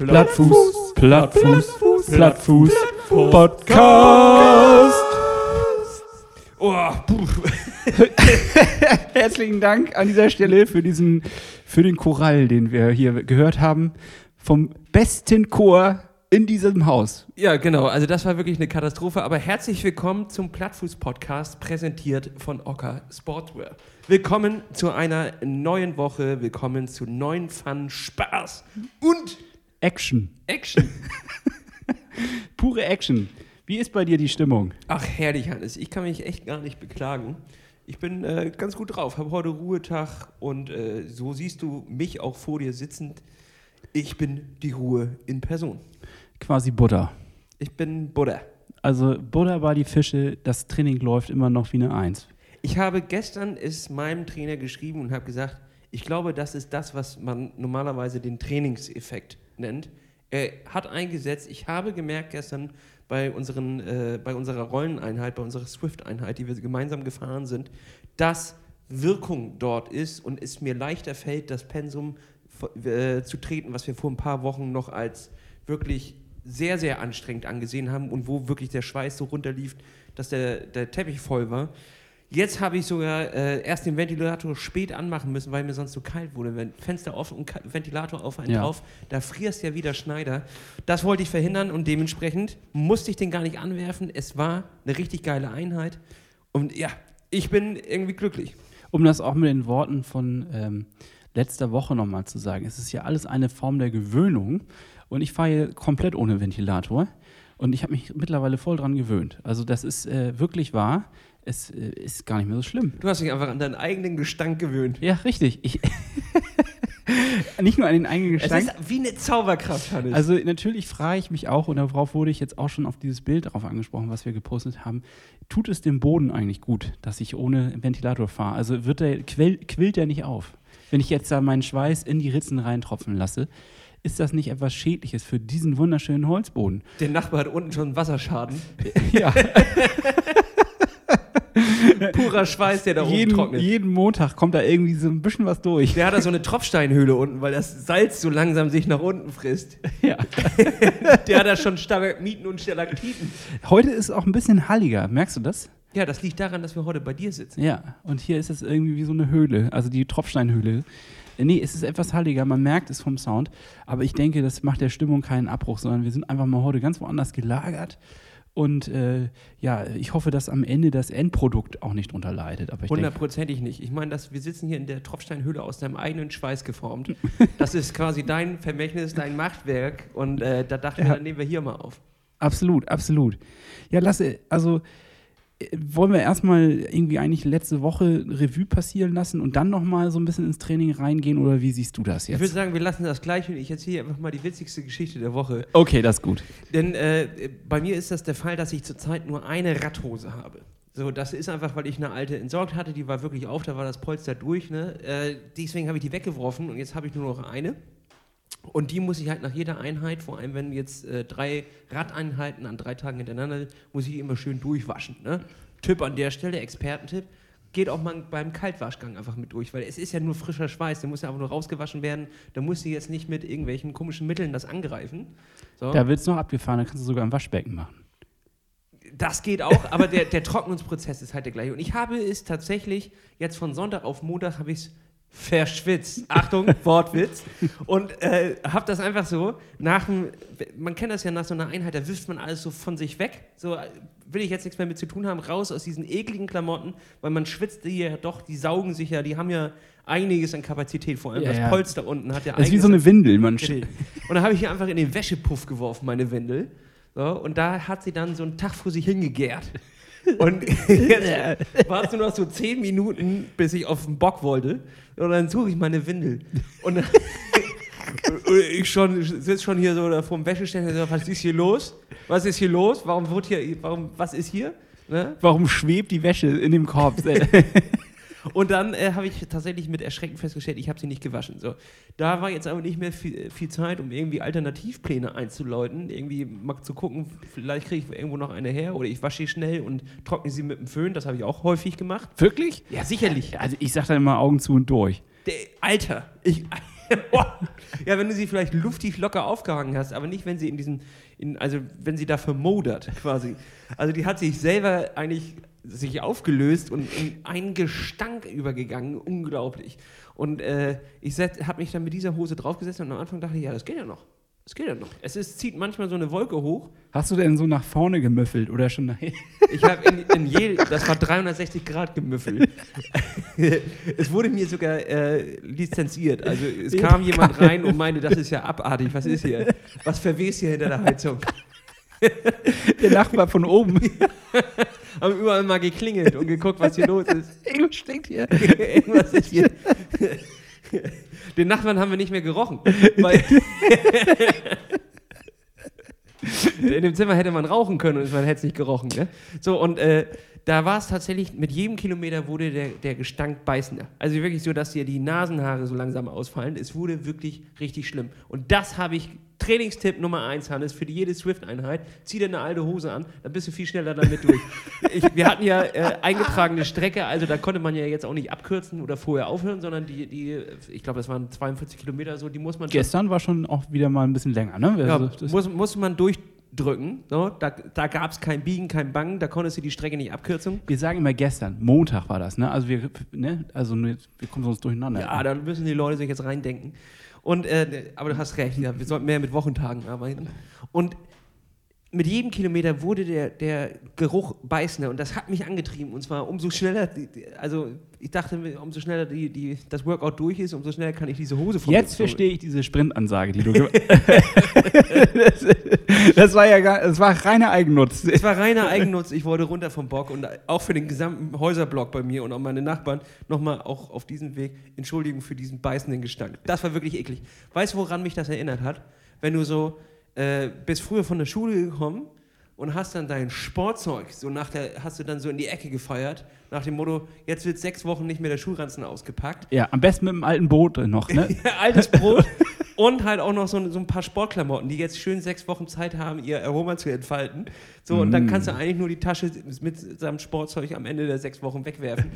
Plattfuß, Plattfuß, Plattfuß, Podcast. Oh, puh. Herzlichen Dank an dieser Stelle für diesen, für den Choral, den wir hier gehört haben, vom besten Chor in diesem Haus. Ja, genau. Also das war wirklich eine Katastrophe. Aber herzlich willkommen zum Plattfuß-Podcast, präsentiert von Ocker Sportswear. Willkommen zu einer neuen Woche. Willkommen zu neuen Fun, Spaß und Action, Action. pure Action. Wie ist bei dir die Stimmung? Ach, herrlich, Hannes. Ich kann mich echt gar nicht beklagen. Ich bin äh, ganz gut drauf, habe heute Ruhetag und äh, so siehst du mich auch vor dir sitzend. Ich bin die Ruhe in Person. Quasi Butter. Ich bin Buddha. Also Butter bei die Fische, das Training läuft immer noch wie eine Eins. Ich habe gestern es meinem Trainer geschrieben und habe gesagt, ich glaube, das ist das, was man normalerweise den Trainingseffekt nennt. Er hat eingesetzt, ich habe gemerkt gestern bei, unseren, äh, bei unserer Rolleneinheit, bei unserer Swift-Einheit, die wir gemeinsam gefahren sind, dass Wirkung dort ist und es mir leichter fällt, das Pensum äh, zu treten, was wir vor ein paar Wochen noch als wirklich sehr, sehr anstrengend angesehen haben und wo wirklich der Schweiß so runterlief, dass der, der Teppich voll war. Jetzt habe ich sogar äh, erst den Ventilator spät anmachen müssen, weil mir sonst so kalt wurde. Wenn Fenster offen und Ventilator auf einen Ja. drauf, da frierst ja wieder Schneider. Das wollte ich verhindern und dementsprechend musste ich den gar nicht anwerfen. Es war eine richtig geile Einheit und ja, ich bin irgendwie glücklich. Um das auch mit den Worten von ähm, letzter Woche nochmal zu sagen, es ist ja alles eine Form der Gewöhnung und ich fahre hier komplett ohne Ventilator und ich habe mich mittlerweile voll dran gewöhnt. Also das ist äh, wirklich wahr, es äh, ist gar nicht mehr so schlimm. Du hast dich einfach an deinen eigenen Gestank gewöhnt. Ja, richtig. Ich nicht nur an den eigenen Es Gestank. ist wie eine Zauberkraft, Hannes. Also natürlich frage ich mich auch, und darauf wurde ich jetzt auch schon auf dieses Bild drauf angesprochen, was wir gepostet haben, tut es dem Boden eigentlich gut, dass ich ohne Ventilator fahre? Also wird der, quillt der nicht auf? Wenn ich jetzt da meinen Schweiß in die Ritzen reintropfen lasse, ist das nicht etwas Schädliches für diesen wunderschönen Holzboden? der Nachbar hat unten schon einen Wasserschaden. Ja, Purer Schweiß, der da oben jeden, trocknet. jeden Montag kommt da irgendwie so ein bisschen was durch. Der hat da so eine Tropfsteinhöhle unten, weil das Salz so langsam sich nach unten frisst. Ja. Der hat da schon Stalagmiten und Stalaktiten. Heute ist es auch ein bisschen halliger, merkst du das? Ja, das liegt daran, dass wir heute bei dir sitzen. Ja, und hier ist es irgendwie wie so eine Höhle, also die Tropfsteinhöhle. Äh, Nee, es ist etwas halliger, man merkt es vom Sound, aber ich denke, das macht der Stimmung keinen Abbruch, sondern wir sind einfach mal heute ganz woanders gelagert. Und äh, ja, ich hoffe, dass am Ende das Endprodukt auch nicht drunter leidet. Aber ich denke, Hundertprozentig nicht. Ich meine, dass wir sitzen hier in der Tropfsteinhöhle aus deinem eigenen Schweiß geformt. Das ist quasi dein Vermächtnis, dein Machtwerk. Und äh, da dachten wir, Ja. dann nehmen wir hier mal auf. absolut, absolut. Ja, Lasse, also äh, wollen wir erstmal irgendwie eigentlich letzte Woche Revue passieren lassen und dann nochmal so ein bisschen ins Training reingehen oder wie siehst du das Ich würde jetzt? sagen, wir lassen das gleich und ich erzähle einfach mal die witzigste Geschichte der Woche. Okay, das ist gut. Denn äh, bei mir ist das der Fall, dass ich zurzeit nur eine Radhose habe. So, das ist einfach, weil ich eine alte entsorgt hatte, die war wirklich auf, da war das Polster durch. Ne? Äh, deswegen habe ich die weggeworfen und jetzt habe ich nur noch eine. Und die muss ich halt nach jeder Einheit, vor allem wenn jetzt äh, drei Radeinheiten an drei Tagen hintereinander, muss ich die immer schön durchwaschen. Ne? Tipp an der Stelle, Expertentipp, geht auch mal beim Kaltwaschgang einfach mit durch, weil es ist ja nur frischer Schweiß, der muss ja einfach nur rausgewaschen werden, da muss sie jetzt nicht mit irgendwelchen komischen Mitteln das angreifen. So. Da wird es noch abgefahren, da kannst du sogar im Waschbecken machen. Das geht auch, aber der, der Trocknungsprozess ist halt der gleiche. Und ich habe es tatsächlich jetzt von Sonntag auf Montag habe ich es verschwitzt. Achtung, Wortwitz. Und äh, habe das einfach so nach dem, man kennt das ja nach so einer Einheit, da wirft man alles so von sich weg. So äh, will ich jetzt nichts mehr mit zu tun haben, raus aus diesen ekligen Klamotten, weil man schwitzt die ja doch, die saugen sich ja, die haben ja einiges an Kapazität, vor allem Ja, das ja. Polster unten hat ja Das ist wie so eine Windel. Man Und dann habe ich hier einfach in den Wäschepuff geworfen, meine Windel. So, und da hat sie dann so einen Tag vor sich hingegärt. Und jetzt war es nur noch so zehn Minuten, bis ich auf den Bock wollte. Und dann suche ich meine Windel. Und dann ich schon, sitze schon hier so da vor dem Wäscheständer. So, was ist hier los? Was ist hier los? Warum wird hier, warum, was ist hier? Ne? Warum schwebt die Wäsche in dem Korb? Und dann äh, habe ich tatsächlich mit Erschrecken festgestellt, ich habe sie nicht gewaschen. So, da war jetzt aber nicht mehr viel, viel Zeit, um irgendwie Alternativpläne einzuläuten, irgendwie mal zu gucken, vielleicht kriege ich irgendwo noch eine her oder ich wasche sie schnell und trockne sie mit dem Föhn. Das habe ich auch häufig gemacht. Wirklich? Ja, sicherlich. Also ich sag dann immer Augen zu und durch. Der, Alter, ich, ja, wenn du sie vielleicht luftig locker aufgehangen hast, aber nicht, wenn sie in diesen, in, also wenn sie da vermodert quasi. Also die hat sich selber eigentlich sich aufgelöst und in einen Gestank übergegangen, unglaublich. Und äh, ich habe mich dann mit dieser Hose draufgesetzt und am Anfang dachte ich, ja, das geht ja noch. Das geht ja noch. Es ist, zieht manchmal so eine Wolke hoch. Hast du denn so nach vorne gemüffelt oder schon nach Ich habe in, in je, das war 360 Grad gemüffelt. es wurde mir sogar äh, lizenziert. Also es kam jemand rein und meinte, das ist ja abartig. Was ist hier? Was verwest hier hinter der Heizung? Der Nachbar von oben. Haben überall mal geklingelt und geguckt, was hier los ist. Irgendwas stinkt hier. Irgendwas ist hier. Den Nachbarn haben wir nicht mehr gerochen. Weil in dem Zimmer hätte man rauchen können und man hätte es nicht gerochen. Ne? So, und äh, da war es tatsächlich, mit jedem Kilometer wurde der, der Gestank beißender. Also wirklich so, dass dir die Nasenhaare so langsam ausfallen. Es wurde wirklich richtig schlimm. Und das habe ich Trainingstipp Nummer eins, Hannes, für jede Swift-Einheit, zieh dir eine alte Hose an, dann bist du viel schneller damit durch. ich, wir hatten ja äh, eingetragene Strecke, also da konnte man ja jetzt auch nicht abkürzen oder vorher aufhören, sondern die, die ich glaube, das waren 42 Kilometer so, die muss man Gestern war schon auch wieder mal ein bisschen länger, ne? Ja, also, muss, muss man durchdrücken. So. Da, da gab es kein Biegen, kein Bangen, da konntest du die Strecke nicht abkürzen. Wir sagen immer gestern, Montag war das, ne? Also wir, ne? Also wir kommen sonst durcheinander. Ja, da müssen die Leute sich jetzt reindenken. Und, äh, aber du hast recht, ja, wir sollten mehr mit Wochentagen arbeiten. Und mit jedem Kilometer wurde der, der Geruch beißender und das hat mich angetrieben. Und zwar umso schneller, also ich dachte, umso schneller die, die, das Workout durch ist, umso schneller kann ich diese Hose von Jetzt verstehe ich diese Sprintansage, die du gemacht das, das war ja gar, das war reiner Eigennutz. Es war reiner Eigennutz. Ich wollte runter vom Bock und auch für den gesamten Häuserblock bei mir und auch meine Nachbarn nochmal auch auf diesem Weg Entschuldigung für diesen beißenden Gestank. Das war wirklich eklig. Weißt du, woran mich das erinnert hat? Wenn du so äh, bist früher von der Schule gekommen und hast dann dein Sportzeug, so nach der, hast du dann so in die Ecke gefeiert, nach dem Motto, jetzt wird sechs Wochen nicht mehr der Schulranzen ausgepackt. Ja, am besten mit dem alten Boot noch, ne? altes Brot und halt auch noch so, so, ein paar Sportklamotten, die jetzt schön sechs Wochen Zeit haben, ihr Aroma zu entfalten. So, mm. und dann kannst du eigentlich nur die Tasche mit seinem Sportzeug am Ende der sechs Wochen wegwerfen.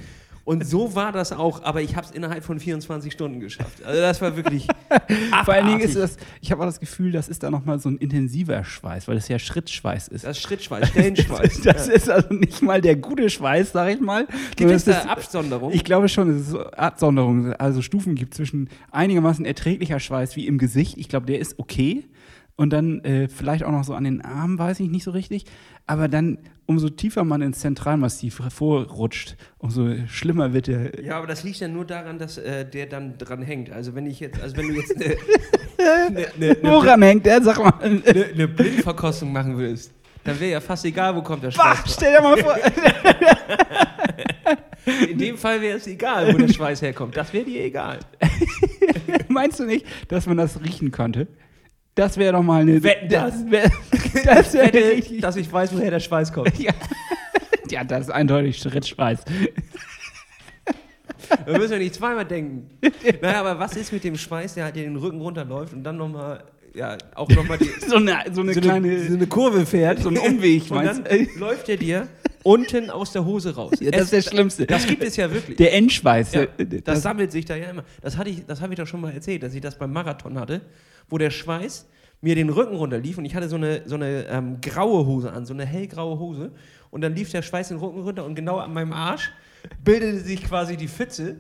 Und so war das auch, aber ich habe es innerhalb von 24 Stunden geschafft. Also das war wirklich. Vor allen Dingen ist das, ich habe auch das Gefühl, das ist da nochmal so ein intensiver Schweiß, weil das ja Schrittschweiß ist. Das ist Schrittschweiß, Stellenschweiß. das ja. ist also nicht mal der gute Schweiß, sag ich mal. Gibt es da Absonderung? Ich glaube schon, es so Absonderungen, also Stufen gibt zwischen einigermaßen erträglicher Schweiß wie im Gesicht. Ich glaube, der ist okay. Und dann äh, vielleicht auch noch so an den Armen, weiß ich nicht so richtig. Aber dann, umso tiefer man ins Zentralmassiv hervorrutscht, umso schlimmer wird der. Ja, aber das liegt ja nur daran, dass äh, der dann dran hängt. Also wenn ich jetzt, also wenn du jetzt eine, eine, eine, Woran hängt der? Sag mal. Eine, eine Blindverkostung machen willst, dann wäre ja fast egal, wo kommt der Schweiß. Bah, stell dir mal vor. In dem Fall wäre es egal, wo der Schweiß herkommt. Das wäre dir egal. Meinst du nicht, dass man das riechen könnte? Das wäre doch mal eine. Wetten, das wäre das wär richtig. Dass ich weiß, woher der Schweiß kommt. ja. ja, das ist eindeutig Schrittschweiß. Da müssen wir nicht zweimal denken. Naja, aber was ist mit dem Schweiß, der halt den Rücken runterläuft und dann nochmal, ja, auch nochmal so eine, so eine so kleine. Eine, so eine Kurve fährt. So einen Umweg, und dann läuft er dir unten aus der Hose raus. Ja, das es, ist das Schlimmste. Das gibt es ja wirklich. Der Endschweiß. Ja, das, das sammelt sich da ja immer. Das, das habe ich doch schon mal erzählt, dass ich das beim Marathon hatte wo der Schweiß mir den Rücken runterlief und ich hatte so eine, so eine ähm, graue Hose an, so eine hellgraue Hose. Und dann lief der Schweiß den Rücken runter und genau an meinem Arsch bildete sich quasi die Pfütze.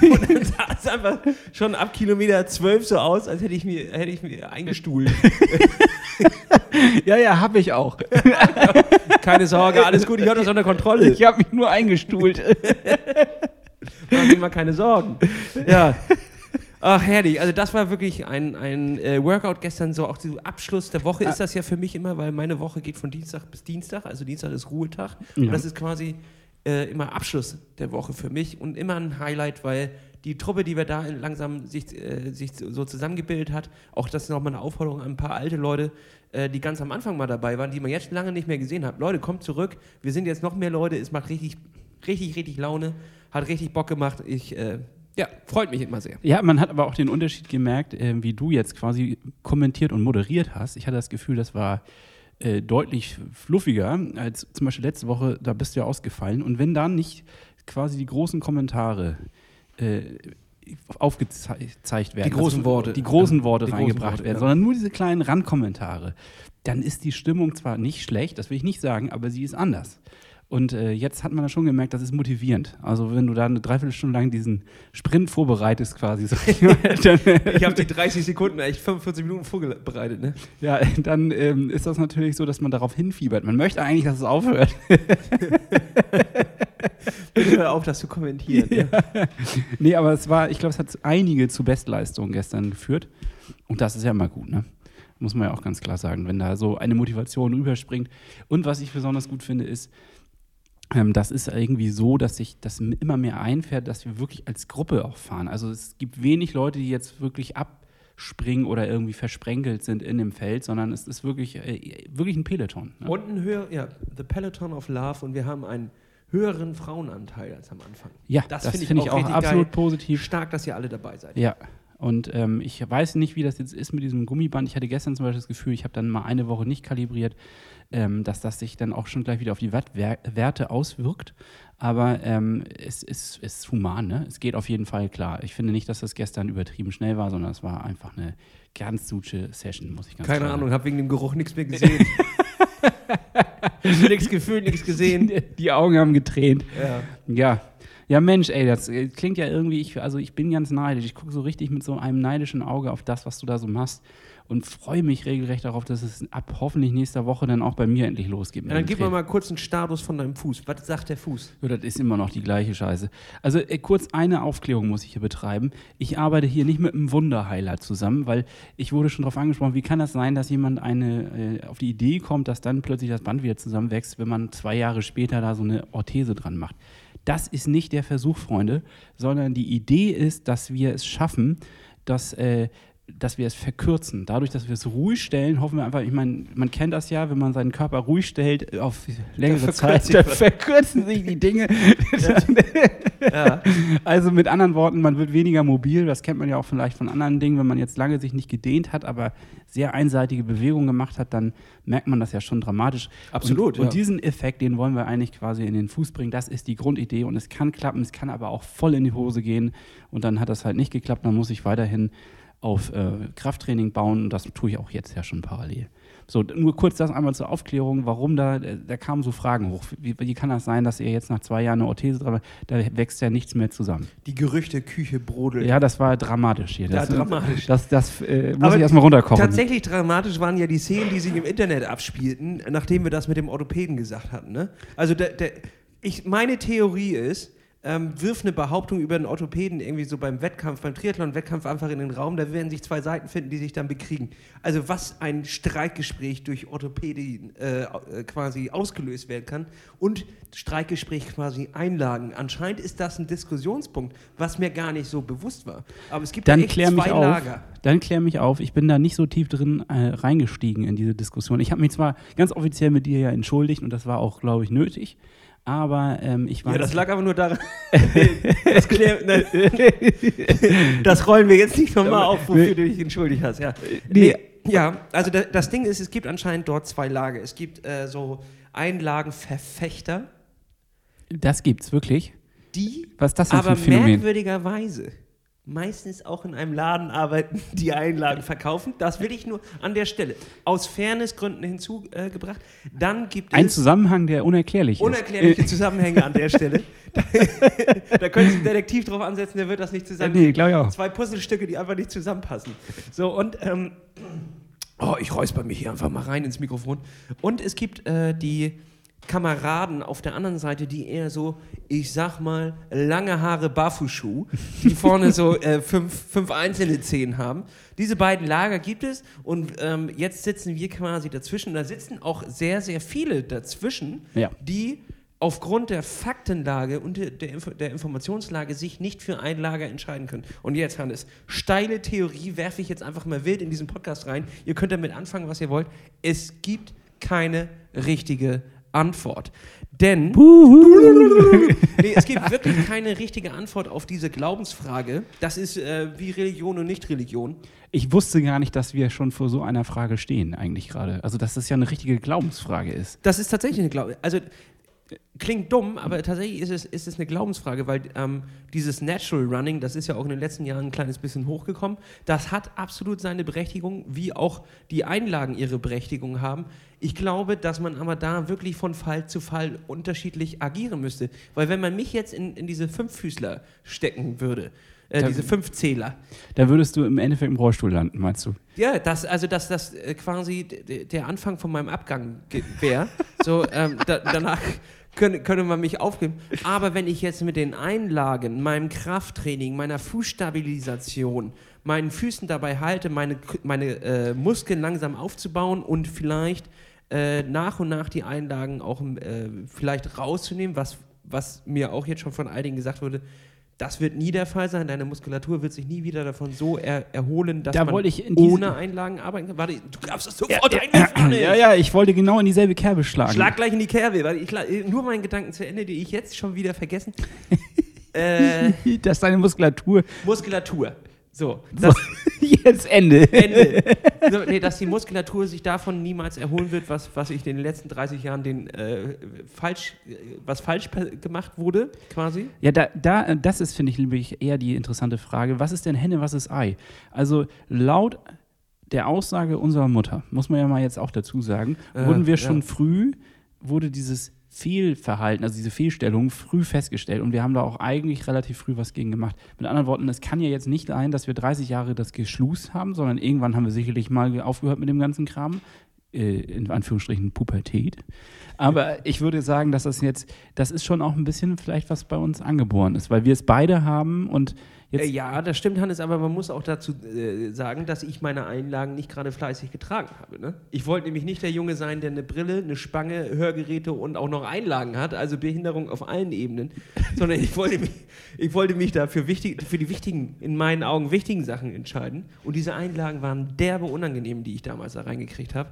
und dann sah es einfach schon ab Kilometer 12 so aus, als hätte ich mir, hätte ich mir eingestuhlt. ja, ja, habe ich auch. Keine Sorge, alles gut, ich habe das unter Kontrolle. Ich habe mich nur eingestuhlt. Machen Sie mal keine Sorgen. Ja. Ach, herrlich. Also das war wirklich ein, ein äh, Workout gestern, so auch der Abschluss der Woche ist das ja für mich immer, weil meine Woche geht von Dienstag bis Dienstag, also Dienstag ist Ruhetag. Ja. Und das ist quasi äh, immer Abschluss der Woche für mich und immer ein Highlight, weil die Truppe, die wir da langsam sich, äh, sich so zusammengebildet hat, auch das ist nochmal eine Aufforderung an ein paar alte Leute, äh, die ganz am Anfang mal dabei waren, die man jetzt lange nicht mehr gesehen hat. Leute, kommt zurück, wir sind jetzt noch mehr Leute, es macht richtig, richtig, richtig Laune, hat richtig Bock gemacht. Ich äh, ja, freut mich immer sehr. Ja, man hat aber auch den Unterschied gemerkt, äh, wie du jetzt quasi kommentiert und moderiert hast. Ich hatte das Gefühl, das war äh, deutlich fluffiger als zum Beispiel letzte Woche, da bist du ja ausgefallen. Und wenn dann nicht quasi die großen Kommentare äh, aufgezeigt werden. Die großen dass Worte. Die großen Ja, Worte die großen reingebracht Worte, werden, ja. sondern nur diese kleinen Randkommentare. Dann ist die Stimmung zwar nicht schlecht, das will ich nicht sagen, aber sie ist anders. Und äh, jetzt hat man da schon gemerkt, das ist motivierend. Also wenn du da eine Dreiviertelstunde lang diesen Sprint vorbereitest quasi, mal, dann, Ich habe die 30 Sekunden, echt 45 Minuten vorbereitet, ne? ja, dann ähm, ist das natürlich so, dass man darauf hinfiebert. Man möchte eigentlich, dass es aufhört. Bitte hör auf, das zu kommentieren. ne? Nee, aber es war, ich glaube, es hat einige zu Bestleistungen gestern geführt. Und das ist ja immer gut, ne? Muss man ja auch ganz klar sagen, wenn da so eine Motivation rüberspringt. Und was ich besonders gut finde, ist, das ist irgendwie so, dass sich das immer mehr einfährt, dass wir wirklich als Gruppe auch fahren. Also es gibt wenig Leute, die jetzt wirklich abspringen oder irgendwie versprenkelt sind in dem Feld, sondern es ist wirklich, äh, wirklich ein Peloton. Ne? Und ein höher, ja, The Peloton of Love und wir haben einen höheren Frauenanteil als am Anfang. ja, das das, finde ich finde ich auch auch absolut geil. positiv. Stark, dass ihr alle dabei seid. Ja, und ähm, ich weiß nicht, wie das jetzt ist mit diesem Gummiband. Ich hatte gestern zum Beispiel das Gefühl, ich habe dann mal eine Woche nicht kalibriert, ähm, dass das sich dann auch schon gleich wieder auf die Werte auswirkt. Aber ähm, es ist, ist human, ne? Es geht auf jeden Fall klar. Ich finde nicht, dass das gestern übertrieben schnell war, sondern es war einfach eine ganz gute Session, muss ich ganz Keine klar Ahnung, habe wegen dem Geruch nichts mehr gesehen. nichts gefühlt, nichts gesehen. sagen. Die Augen haben getränt. Ja. Ja. Ja, Mensch, ey, das äh, klingt ja irgendwie, ich, also ich bin ganz neidisch. Ich gucke so richtig mit so einem neidischen Auge auf das, was du da so machst und freue mich regelrecht darauf, dass es ab hoffentlich nächster Woche dann auch bei mir endlich losgeht. Ja, dann gib mir mal kurz einen Status von deinem Fuß. Was sagt der Fuß? Ja, das ist immer noch die gleiche Scheiße. Also äh, kurz eine Aufklärung muss ich hier betreiben. Ich arbeite hier nicht mit einem Wunderheiler zusammen, weil ich wurde schon darauf angesprochen, wie kann das sein, dass jemand eine, äh, auf die Idee kommt, dass dann plötzlich das Band wieder zusammenwächst, wenn man zwei Jahre später da so eine Orthese dran macht. Das ist nicht der Versuch, Freunde, sondern die Idee ist, dass wir es schaffen, dass, äh, dass wir es verkürzen. Dadurch, dass wir es ruhig stellen, hoffen wir einfach, ich meine, man kennt das ja, wenn man seinen Körper ruhig stellt auf längere Zeit, dann verkürzen sich die Dinge. Ja. Also mit anderen Worten, man wird weniger mobil. Das kennt man ja auch vielleicht von anderen Dingen. Wenn man jetzt lange sich nicht gedehnt hat, aber sehr einseitige Bewegungen gemacht hat, dann merkt man das ja schon dramatisch. Absolut, Und, und ja. diesen Effekt, den wollen wir eigentlich quasi in den Fuß bringen. Das ist die Grundidee. Und es kann klappen, es kann aber auch voll in die Hose gehen. Und dann hat das halt nicht geklappt. Dann muss ich weiterhin auf äh, Krafttraining bauen. Und das tue ich auch jetzt ja schon parallel. So, nur kurz das einmal zur Aufklärung, warum da, äh, da kamen so Fragen hoch. Wie, wie kann das sein, dass ihr jetzt nach zwei Jahren eine Orthese dran habt? Da wächst ja nichts mehr zusammen. Die Gerüchteküche brodelt. Ja, das war dramatisch hier. Das, Ja, dramatisch. Das, das äh, muss Aber ich erstmal runterkochen. Tatsächlich dramatisch waren ja die Szenen, die sich im Internet abspielten, nachdem wir das mit dem Orthopäden gesagt hatten. Ne? Also der, der, ich, meine Theorie ist, ähm, wirf eine Behauptung über einen Orthopäden irgendwie so beim Wettkampf, beim Triathlon-Wettkampf einfach in den Raum, da werden sich zwei Seiten finden, die sich dann bekriegen. Also was ein Streikgespräch durch Orthopädie äh, äh, quasi ausgelöst werden kann und Streikgespräch quasi Einlagen. Anscheinend ist das ein Diskussionspunkt, was mir gar nicht so bewusst war. Aber es gibt dann da echt klär mich zwei auf. Lager. Dann klär mich auf. Ich bin da nicht so tief drin äh, reingestiegen in diese Diskussion. Ich habe mich zwar ganz offiziell mit dir ja entschuldigt und das war auch, glaube ich, nötig. Aber ähm, ich weiß. Ja, das lag aber nur daran. das, das rollen wir jetzt nicht nochmal auf, wofür du dich entschuldigt hast. Ja, nee, ja also da, das Ding ist, es gibt anscheinend dort zwei Lager. Es gibt äh, so Einlagenverfechter, das gibt's wirklich. die Was ist das denn für aber ein Phänomen? merkwürdigerweise meistens auch in einem Laden arbeiten, die Einlagen verkaufen. Das will ich nur an der Stelle aus Fairnessgründen hinzugebracht. Dann gibt Ein es Zusammenhang, der unerklärlich unerklärliche ist. Zusammenhänge an der Stelle. da könnte sich ein Detektiv drauf ansetzen, der wird das nicht Äh, zusammen. nee, glaube ich auch. Zwei Puzzlestücke, die einfach nicht zusammenpassen. So, und, ähm, oh, ich räusper mich hier einfach mal rein ins Mikrofon. Und es gibt äh, die Kameraden auf der anderen Seite, die eher so, ich sag mal, lange Haare Barfußschuh, die vorne so äh, fünf, fünf einzelne Zehen haben. Diese beiden Lager gibt es und ähm, jetzt sitzen wir quasi dazwischen. Da sitzen auch sehr, sehr viele dazwischen, Ja. die aufgrund der Faktenlage und der, der Informationslage sich nicht für ein Lager entscheiden können. Und jetzt, Hannes, steile Theorie werfe ich jetzt einfach mal wild in diesen Podcast rein. Ihr könnt damit anfangen, was ihr wollt. Es gibt keine richtige Antwort. Denn nee, es gibt wirklich keine richtige Antwort auf diese Glaubensfrage. Das ist äh, wie Religion und Nicht-Religion. Ich wusste gar nicht, dass wir schon vor so einer Frage stehen, eigentlich gerade. Also, dass das ja eine richtige Glaubensfrage ist. Das ist tatsächlich eine Glaube. Also klingt dumm, aber tatsächlich ist es, ist es eine Glaubensfrage, weil ähm, dieses Natural Running, das ist ja auch in den letzten Jahren ein kleines bisschen hochgekommen, das hat absolut seine Berechtigung, wie auch die Einlagen ihre Berechtigung haben. Ich glaube, dass man aber da wirklich von Fall zu Fall unterschiedlich agieren müsste. Weil wenn man mich jetzt in, in diese Fünffüßler stecken würde, äh, Da- diese Fünfzähler, Da würdest du im Endeffekt im Rollstuhl landen, meinst du? ja, das, also dass das äh, quasi der Anfang von meinem Abgang wäre. so, ähm, da, danach könnte, könnte man mich aufgeben. Aber wenn ich jetzt mit den Einlagen, meinem Krafttraining, meiner Fußstabilisation, meinen Füßen dabei halte, meine, meine äh, Muskeln langsam aufzubauen und vielleicht äh, nach und nach die Einlagen auch äh, vielleicht rauszunehmen, was, was mir auch jetzt schon von einigen gesagt wurde, das wird nie der Fall sein. Deine Muskulatur wird sich nie wieder davon so er erholen, dass Da man ohne Einlagen arbeiten kann. Warte, du darfst das sofort einwerfen. Ja, ja, ich wollte genau in dieselbe Kerbe schlagen. Schlag gleich in die Kerbe. Warte, ich, nur meinen Gedanken zu Ende, die ich jetzt schon wieder vergessen. äh, Dass deine Muskulatur Muskulatur. So, das jetzt Ende. Ende. So, nee, dass die Muskulatur sich davon niemals erholen wird, was, was ich in den letzten 30 Jahren den, äh, falsch, äh, was falsch gemacht wurde, quasi. Ja, da, da, äh, das ist, finde ich, eher die interessante Frage. Was ist denn Henne, was ist Ei? Also laut der Aussage unserer Mutter, muss man ja mal jetzt auch dazu sagen, Äh, wurden wir ja. schon früh, wurde dieses Fehlverhalten, also diese Fehlstellung früh festgestellt und wir haben da auch eigentlich relativ früh was gegen gemacht. Mit anderen Worten, es kann ja jetzt nicht sein, dass wir 30 Jahre das geschlust haben, sondern irgendwann haben wir sicherlich mal aufgehört mit dem ganzen Kram. Äh, in Anführungsstrichen Pubertät. Aber ich würde sagen, dass das jetzt, das ist schon auch ein bisschen vielleicht was bei uns angeboren ist, weil wir es beide haben und jetzt. Äh, ja, das stimmt, Hannes, aber man muss auch dazu äh, sagen, dass ich meine Einlagen nicht gerade fleißig getragen habe. Ne? Ich wollte nämlich nicht der Junge sein, der eine Brille, eine Spange, Hörgeräte und auch noch Einlagen hat, also Behinderung auf allen Ebenen, sondern ich wollte mich, ich wollte mich da für, wichtig, für die wichtigen, in meinen Augen wichtigen Sachen entscheiden. Und diese Einlagen waren derbe unangenehm, die ich damals da reingekriegt habe.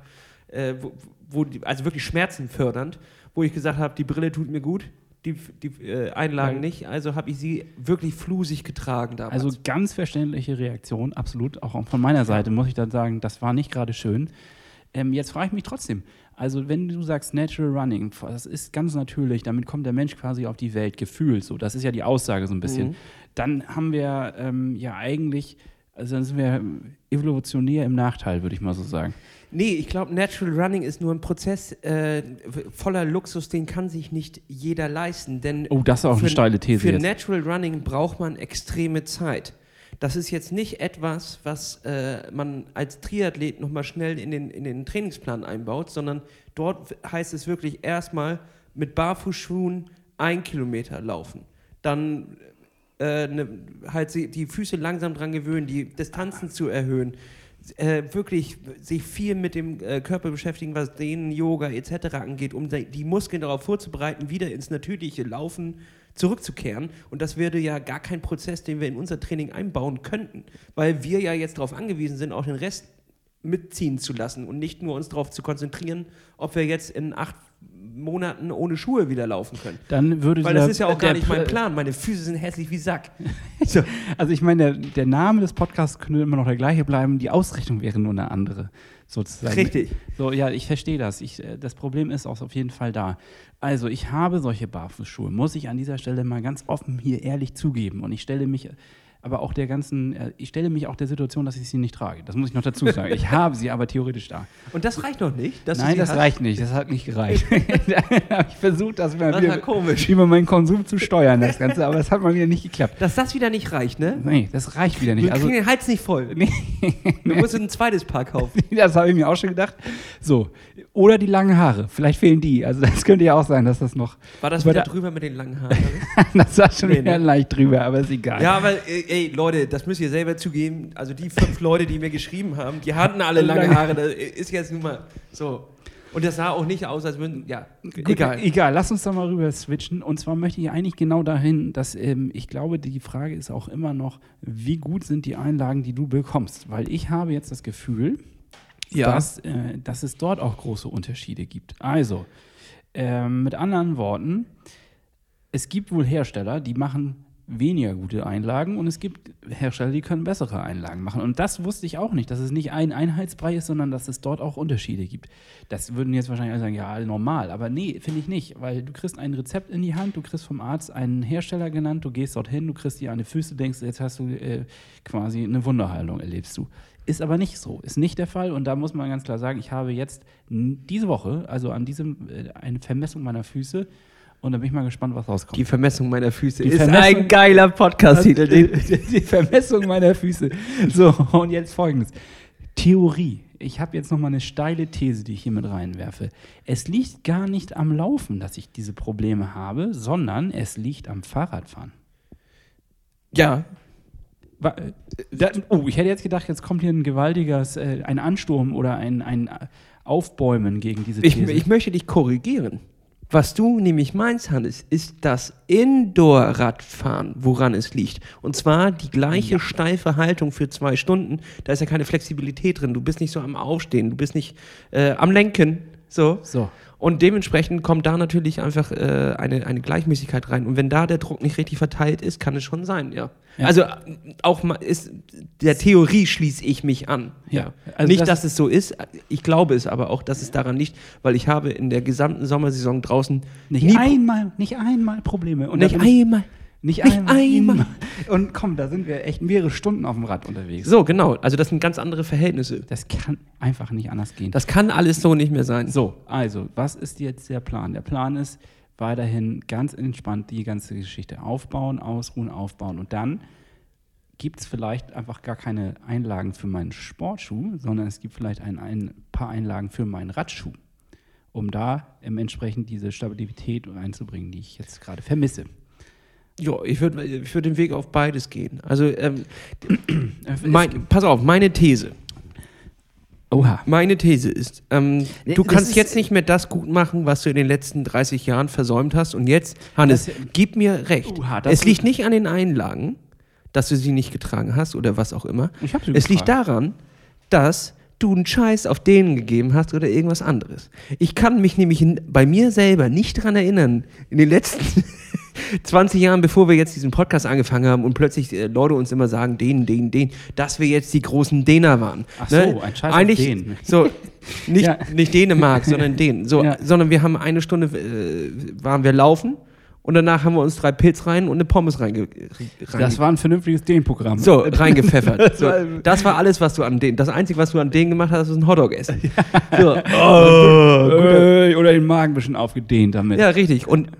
Äh, wo, wo die, also wirklich schmerzenfördernd, wo ich gesagt habe, die Brille tut mir gut, die, die äh, Einlagen Ja. nicht. Also habe ich sie wirklich flusig getragen damals. Also ganz verständliche Reaktion, absolut. Auch von meiner Seite muss ich dann sagen, das war nicht gerade schön. Ähm, jetzt frage ich mich trotzdem, also wenn du sagst Natural Running, das ist ganz natürlich, damit kommt der Mensch quasi auf die Welt gefühlt, so, das ist ja die Aussage so ein bisschen. Mhm. Dann haben wir ähm, ja eigentlich, also dann sind wir evolutionär im Nachteil, würde ich mal so sagen. Nee, ich glaube, Natural Running ist nur ein Prozess äh, voller Luxus, den kann sich nicht jeder leisten. Denn Oh, das ist auch eine für, steile These Für jetzt. Natural Running braucht man extreme Zeit. Das ist jetzt nicht etwas, was äh, man als Triathlet nochmal schnell in den, in den Trainingsplan einbaut, sondern dort heißt es wirklich erstmal mit Barfußschuhen ein Kilometer laufen. Dann äh, ne, halt die Füße langsam dran gewöhnen, die Distanzen zu erhöhen. Äh, wirklich sich viel mit dem äh, Körper beschäftigen, was Dehnen, Yoga etc. angeht, um die die Muskeln darauf vorzubereiten, wieder ins natürliche Laufen zurückzukehren. Und das wäre ja gar kein Prozess, den wir in unser Training einbauen könnten, weil wir ja jetzt darauf angewiesen sind, auch den Rest mitziehen zu lassen und nicht nur uns darauf zu konzentrieren, ob wir jetzt in acht Monaten ohne Schuhe wieder laufen können. Dann würde Weil das ist ja auch gar nicht mein Pl- Plan. Meine Füße sind hässlich wie Sack. So. Also ich meine, der, der Name des Podcasts könnte immer noch der gleiche bleiben, die Ausrichtung wäre nur eine andere, sozusagen. Richtig. So, ja, ich verstehe das. Ich, äh, das Problem ist auch auf jeden Fall da. Also, ich habe solche Barfußschuhe, muss ich an dieser Stelle mal ganz offen hier ehrlich zugeben. Und ich stelle mich aber auch der ganzen, äh, ich stelle mich auch der Situation, dass ich sie nicht trage. Das muss ich noch dazu sagen. Ich habe sie aber theoretisch da. Und das reicht noch nicht? Nein, das hast? reicht nicht. Das hat nicht gereicht. ich versucht, das mal Das wieder, komisch. über meinen Konsum zu steuern, das Ganze, aber es hat mal wieder nicht geklappt. Dass das wieder nicht reicht, ne? Nee, das reicht wieder nicht. Also, kriegst den Hals nicht voll. nee. Du musst ein zweites Paar kaufen. Das habe ich mir auch schon gedacht. So. Oder die langen Haare. Vielleicht fehlen die. Also das könnte ja auch sein, dass das noch. War das wieder da- drüber mit den langen Haaren? das war schon Nee, wieder ne? leicht drüber, aber ist egal. ja, aber ey, Leute, das müsst ihr selber zugeben. Also die fünf Leute, die mir geschrieben haben, die hatten alle lange Lange- Haare. Das ist jetzt nun mal so. Und das sah auch nicht aus, als würden. Ja, Gut, egal. Egal, lass uns da mal rüber switchen. Und zwar möchte ich eigentlich genau dahin, dass ähm, ich glaube, die Frage ist auch immer noch, wie gut sind die Einlagen, die du bekommst? Weil ich habe jetzt das Gefühl, Ja. dass, äh, dass es dort auch große Unterschiede gibt. Also, ähm, mit anderen Worten, es gibt wohl Hersteller, die machen weniger gute Einlagen und es gibt Hersteller, die können bessere Einlagen machen. Und das wusste ich auch nicht, dass es nicht ein Einheitsbrei ist, sondern dass es dort auch Unterschiede gibt. Das würden jetzt wahrscheinlich alle sagen, ja, normal. Aber nee, finde ich nicht, weil du kriegst ein Rezept in die Hand, du kriegst vom Arzt einen Hersteller genannt, du gehst dorthin, du kriegst dir an die Füße, denkst, jetzt hast du äh, quasi eine Wunderheilung, erlebst du. Ist aber nicht so, ist nicht der Fall. Und da muss man ganz klar sagen, ich habe jetzt diese Woche, also an diesem, äh, eine Vermessung meiner Füße, und da bin ich mal gespannt, was rauskommt. Die Vermessung meiner Füße Die ist Vermessung- ein geiler Podcast-Titel. die, die, Vermessung meiner Füße. So, und jetzt folgendes. Theorie. Ich habe jetzt nochmal eine steile These, die ich hier mit reinwerfe. Es liegt gar nicht am Laufen, dass ich diese Probleme habe, sondern es liegt am Fahrradfahren. Ja, äh, oh, ich hätte jetzt gedacht, jetzt kommt hier ein gewaltiges, äh, ein Ansturm oder ein, ein Aufbäumen gegen diese ich, These. ich möchte dich korrigieren. Was du nämlich meinst, Hannes, ist das Indoor-Radfahren, woran es liegt. Und zwar die gleiche steife Haltung für zwei Stunden. Da ist ja keine Flexibilität drin. Du bist nicht so am Aufstehen, du bist nicht äh, am Lenken. So. so. Und dementsprechend kommt da natürlich einfach äh, eine, eine Gleichmäßigkeit rein. Und wenn da der Druck nicht richtig verteilt ist, kann es schon sein, ja. Ja. Also auch mal ist der Theorie schließe ich mich an. Ja. Ja. Also nicht, das- dass es so ist. Ich glaube es aber auch, dass es daran liegt, weil ich habe in der gesamten Sommersaison draußen Nicht einmal, nicht einmal Probleme. Und nicht einmal. Nicht, Nicht einmal. einmal. Und komm, da sind wir echt mehrere Stunden auf dem Rad unterwegs. So, genau. Also das sind ganz andere Verhältnisse. Das kann einfach nicht anders gehen. Das kann alles so nicht mehr sein. so, also, was ist jetzt der Plan? Der Plan ist weiterhin ganz entspannt die ganze Geschichte aufbauen, ausruhen, aufbauen. Und dann gibt es vielleicht einfach gar keine Einlagen für meinen Sportschuh, sondern es gibt vielleicht ein, ein paar Einlagen für meinen Radschuh, um da entsprechend diese Stabilität reinzubringen, die ich jetzt gerade vermisse. Ja, ich würde ich würd den Weg auf beides gehen. Also, ähm, Äh, mein, pass auf, meine These. Oha. Meine These ist, ähm, du das kannst ist- jetzt nicht mehr das gut machen, was du in den letzten 30 Jahren versäumt hast. Und jetzt, Hannes, Das- gib mir recht. Oha, es liegt nicht an den Einlagen, dass du sie nicht getragen hast oder was auch immer. Ich hab sie es liegt getragen. daran, dass du einen Scheiß auf denen gegeben hast oder irgendwas anderes. Ich kann mich nämlich bei mir selber nicht daran erinnern, in den letzten 20 Jahren, bevor wir jetzt diesen Podcast angefangen haben und plötzlich äh, Leute uns immer sagen, den, den, den, dass wir jetzt die großen Däner waren. Ach so, ein Scheiß Eigentlich, den. So, nicht, Ja. nicht Dänemark, sondern den. So, Ja. Sondern wir haben eine Stunde, äh, waren wir laufen und danach haben wir uns drei Pilz rein und eine Pommes reinge rein Das war ein vernünftiges Dehnprogramm. so, reingepfeffert. So, war- das war alles, was du an den. Das Einzige, was du an denen gemacht hast, ist ein Hotdog essen. So. Äh, oder den Magen ein bisschen aufgedehnt damit. Ja, richtig. Und äh,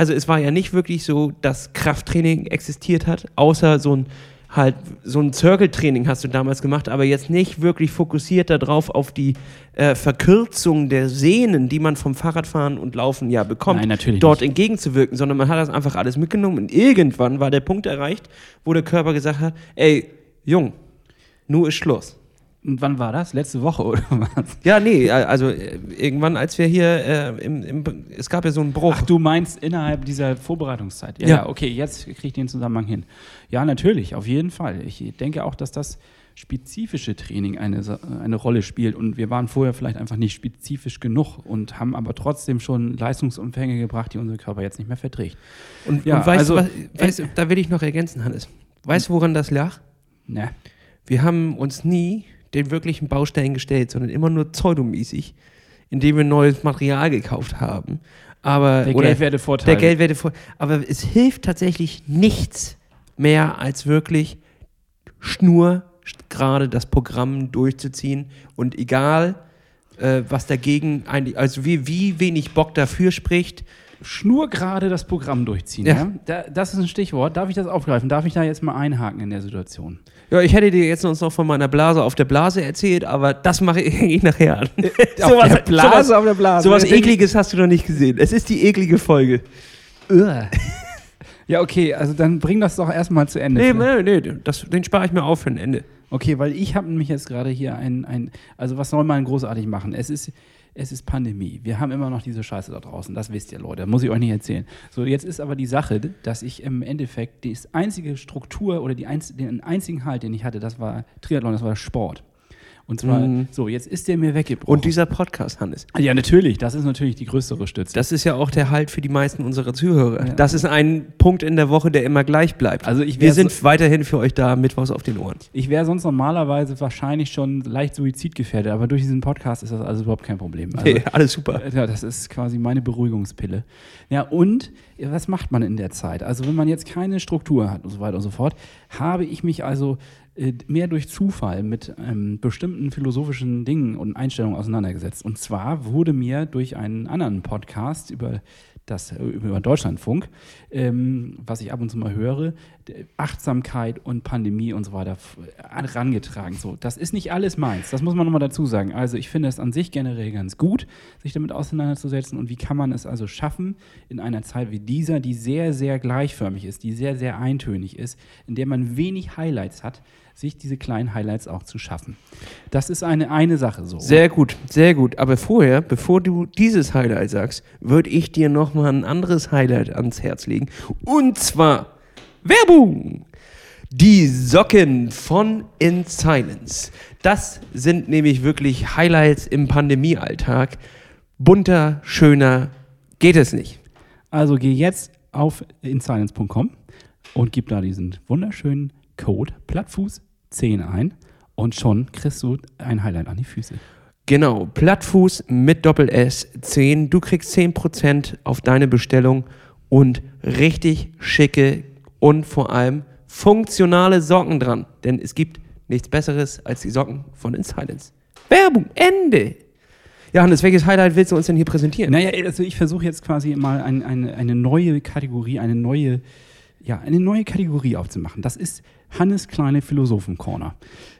also es war ja nicht wirklich so, dass Krafttraining existiert hat, außer so ein halt so ein Circle-Training hast du damals gemacht, aber jetzt nicht wirklich fokussiert darauf auf die äh, Verkürzung der Sehnen, die man vom Fahrradfahren und Laufen ja bekommt, Nein, natürlich dort nicht. entgegenzuwirken, sondern man hat das einfach alles mitgenommen und irgendwann war der Punkt erreicht, wo der Körper gesagt hat, ey, Jung, nu ist Schluss. Und wann war das? Letzte Woche oder was? Ja, nee, äh, also äh, irgendwann, als wir hier äh, im, im, es gab ja so einen Bruch. Ach, du meinst innerhalb dieser Vorbereitungszeit. Ja, Ja. ja. okay, jetzt kriege ich den Zusammenhang hin. Ja, natürlich, auf jeden Fall. Ich denke auch, dass das spezifische Training eine, eine Rolle spielt. Und wir waren vorher vielleicht einfach nicht spezifisch genug und haben aber trotzdem schon Leistungsumfänge gebracht, die unser Körper jetzt nicht mehr verträgt. Und, Ja, und weißt also- du, was, weißt du, da will ich noch ergänzen, Hannes. Weißt du, woran das lag? Ne? Wir haben uns nie den wirklichen Baustellen gestellt, sondern immer nur pseudomäßig, indem wir neues Material gekauft haben. Aber, Der Geldwertevorteil. der Geldwerte vor. Aber es hilft tatsächlich nichts mehr, als wirklich Schnur gerade das Programm durchzuziehen und egal, äh, was dagegen eigentlich, also wie, wie wenig Bock dafür spricht, Schnurgerade das Programm durchziehen. Ja. Ja. Da, das ist ein Stichwort. Darf ich das aufgreifen? Darf ich da jetzt mal einhaken in der Situation? Ja, ich hätte dir jetzt uns noch von meiner Blase auf der Blase erzählt, aber das mache ich, ich nachher an. Auf der Blase, auf der Blase. Sowas ekliges hast du noch nicht gesehen. Es ist die eklige Folge. Ja, okay, also dann bring das doch erstmal zu Ende. Nee, nee, nee, das, den spare ich mir auf für ein Ende. Okay, weil ich habe nämlich jetzt gerade hier ein, ein, also was soll man großartig machen? Es ist, es ist Pandemie. Wir haben immer noch diese Scheiße da draußen. Das wisst ihr, Leute. Muss ich euch nicht erzählen. So, jetzt ist aber die Sache, dass ich im Endeffekt die einzige Struktur oder die einz, den einzigen Halt, den ich hatte, das war Triathlon, das war Sport. Und zwar, Mhm. so, jetzt ist der mir weggebrochen. Und dieser Podcast, Hannes. ja, natürlich, das ist natürlich die größere Stütze. Das ist ja auch der Halt für die meisten unserer Zuhörer. Ja. Das ist ein Punkt in der Woche, der immer gleich bleibt. Also ich Wir sind so- weiterhin für euch da, Mittwochs auf den Ohren. Ich wäre sonst normalerweise wahrscheinlich schon leicht suizidgefährdet, aber durch diesen Podcast ist das also überhaupt kein Problem. Also, Hey, alles super. Ja, das ist quasi meine Beruhigungspille. Ja, und was macht man in der Zeit? Also, wenn man jetzt keine Struktur hat und so weiter und so fort, habe ich mich also äh, mehr durch Zufall mit ähm, bestimmten philosophischen Dingen und Einstellungen auseinandergesetzt. Und zwar wurde mir durch einen anderen Podcast über das äh, über Deutschlandfunk, ähm, was ich ab und zu mal höre, Achtsamkeit und Pandemie und so weiter herangetragen. So, das ist nicht alles meins. Das muss man nochmal dazu sagen. Also ich finde es an sich generell ganz gut, sich damit auseinanderzusetzen. Und wie kann man es also schaffen, in einer Zeit wie dieser, die sehr, sehr gleichförmig ist, die sehr, sehr eintönig ist, in der man wenig Highlights hat, sich diese kleinen Highlights auch zu schaffen. Das ist eine, eine Sache so. Sehr gut, sehr gut. Aber vorher, bevor du dieses Highlight sagst, würde ich dir nochmal ein anderes Highlight ans Herz legen. Und zwar Werbung! Die Socken von In Silence. Das sind nämlich wirklich Highlights im Pandemiealltag. Bunter, schöner geht es nicht. Also geh jetzt auf insilence.com und gib da diesen wunderschönen Code Plattfuß10 ein und schon kriegst du ein Highlight an die Füße. Genau, Plattfuß mit Doppel-S 10. Du kriegst 10% auf deine Bestellung und richtig schicke und vor allem funktionale Socken dran. Denn es gibt nichts Besseres als die Socken von In Silence. Werbung, Ende. Ja, Hannes, welches Highlight willst du uns denn hier präsentieren? Naja, also ich versuche jetzt quasi mal ein, eine, eine neue Kategorie, eine neue, ja, eine neue Kategorie aufzumachen. Das ist Hannes kleine Philosophen-Corner.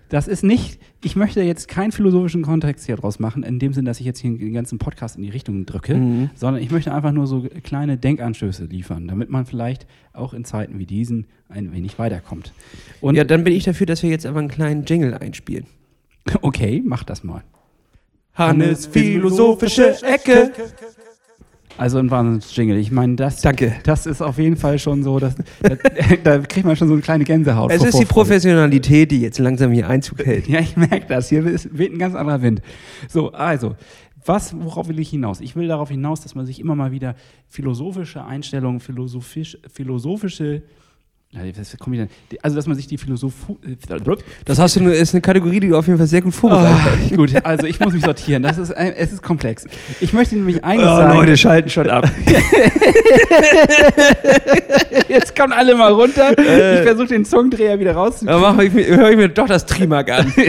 Das ist nicht, ich möchte jetzt keinen philosophischen Kontext hier draus machen, in dem Sinn, dass ich jetzt hier den ganzen Podcast in die Richtung drücke, Mhm. sondern ich möchte einfach nur so kleine Denkanstöße liefern, damit man vielleicht auch in Zeiten wie diesen ein wenig weiterkommt. Und ja, dann bin ich dafür, dass wir jetzt aber einen kleinen Jingle einspielen. okay, mach das mal. Hannes philosophische Ecke. Also ein Wahnsinns-Jingle. Ich meine, das, Danke. das ist auf jeden Fall schon so, dass, da, da kriegt man schon so eine kleine Gänsehaut. Es ist die. Professionalität, die jetzt langsam hier Einzug hält. Ja, ich merke das. Hier ist- weht ein ganz anderer Wind. So, also, was, worauf will ich hinaus? Ich will darauf hinaus, dass man sich immer mal wieder philosophische Einstellungen, philosophisch, philosophische, also, dass man sich die Philosoph Das hast du, ist eine Kategorie, die du auf jeden Fall sehr gut vorbereitet hast. Ah, gut, also ich muss mich sortieren. Das ist, ein- es ist komplex. Ich möchte nämlich eines Oh, sagen. Leute, schalten schon ab. Jetzt kommen alle mal runter. Ich versuche den Zungendreher wieder rauszukriegen. Da mach ich, mir- höre ich mir doch das Trimark an.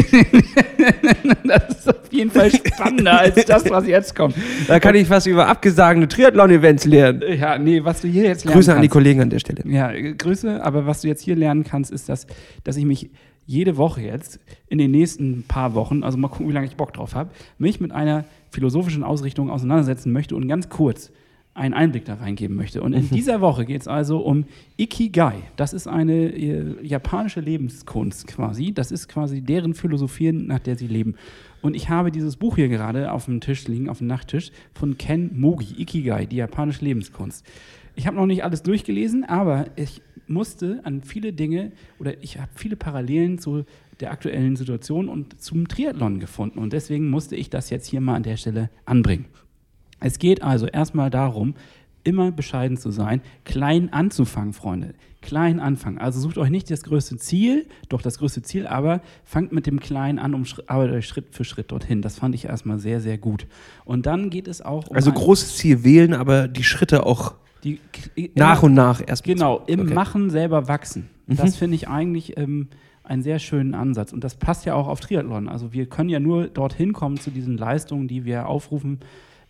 Das ist auf jeden Fall spannender als das, was jetzt kommt. Da kann ich was über abgesagene Triathlon-Events lernen. Ja, nee, was du hier jetzt lernen Grüße an die. Kollegen an der Stelle. Ja, äh, Grüße, aber was du jetzt hier lernen kannst, ist, dass, dass ich mich jede Woche jetzt in den nächsten paar Wochen, also mal gucken, wie lange ich Bock drauf habe, mich mit einer philosophischen Ausrichtung auseinandersetzen möchte und ganz kurz einen Einblick da reingeben möchte. Und in dieser Woche geht es also um Ikigai. Das ist eine äh, japanische Lebenskunst quasi. Das ist quasi deren Philosophie, nach der sie leben. Und ich habe dieses Buch hier gerade auf dem Tisch liegen, auf dem Nachttisch, von Ken Mogi, Ikigai, die japanische Lebenskunst. Ich habe noch nicht alles durchgelesen, aber ich musste an viele Dinge oder ich habe viele Parallelen zu der aktuellen Situation und zum Triathlon gefunden. Und deswegen musste ich das jetzt hier mal an der Stelle anbringen. Es geht also erstmal darum, immer bescheiden zu sein, klein anzufangen, Freunde. Klein anfangen. Also sucht euch nicht das größte Ziel, doch das größte Ziel, aber fangt mit dem Kleinen an und arbeitet euch Schritt für Schritt dorthin. Das fand ich erstmal sehr, sehr gut. Und dann geht es auch um Also großes Ziel wählen, aber die Schritte auch die, nach und nach erst. Genau, im Okay. Machen selber wachsen. Das finde ich eigentlich ähm, einen sehr schönen Ansatz. Und das passt ja auch auf Triathlon. Also wir können ja nur dorthin kommen zu diesen Leistungen, die wir aufrufen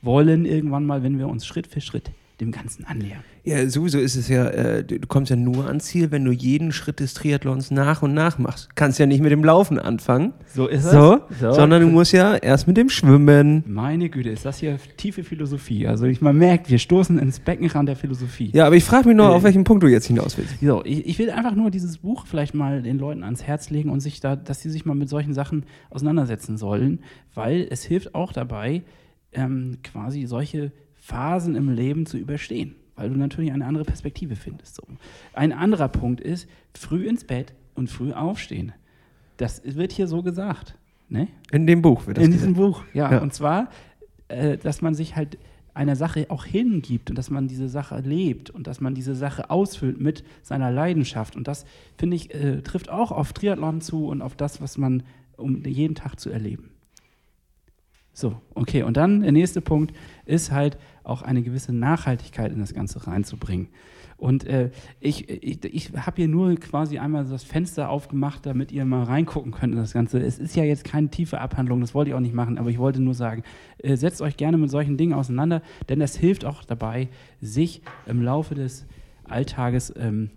wollen, irgendwann mal, wenn wir uns Schritt für Schritt dem Ganzen annähern. Ja, sowieso ist es ja, äh, du kommst ja nur ans Ziel, wenn du jeden Schritt des Triathlons nach und nach machst. Kannst ja nicht mit dem Laufen anfangen, So ist so, sondern du musst ja erst mit dem Schwimmen. Meine Güte, ist das hier tiefe Philosophie. Also ich, man merkt, wir stoßen ins Beckenrand der Philosophie. Ja, aber ich frage mich noch, Äh. auf welchen Punkt du jetzt hinaus willst. So, ich, ich will einfach nur dieses Buch vielleicht mal den Leuten ans Herz legen und sich da, dass sie sich mal mit solchen Sachen auseinandersetzen sollen, weil es hilft auch dabei, ähm, quasi solche Phasen im Leben zu überstehen, weil du natürlich eine andere Perspektive findest. So. Ein anderer Punkt ist, früh ins Bett und früh aufstehen. Das wird hier so gesagt. Ne? In dem Buch wird das In gesagt. diesem Buch, ja. Ja. Und zwar, äh, dass man sich halt einer Sache auch hingibt und dass man diese Sache lebt und dass man diese Sache ausfüllt mit seiner Leidenschaft. Und das, finde ich, äh, trifft auch auf Triathlon zu und auf das, was man um jeden Tag zu erleben. So, okay. Und dann der nächste Punkt ist halt auch eine gewisse Nachhaltigkeit in das Ganze reinzubringen. Und äh, ich, ich, ich habe hier nur quasi einmal das Fenster aufgemacht, damit ihr mal reingucken könnt in das Ganze. Es ist ja jetzt keine tiefe Abhandlung, das wollte ich auch nicht machen, aber ich wollte nur sagen, äh, setzt euch gerne mit solchen Dingen auseinander, denn das hilft auch dabei, sich im Laufe des Alltages ähm,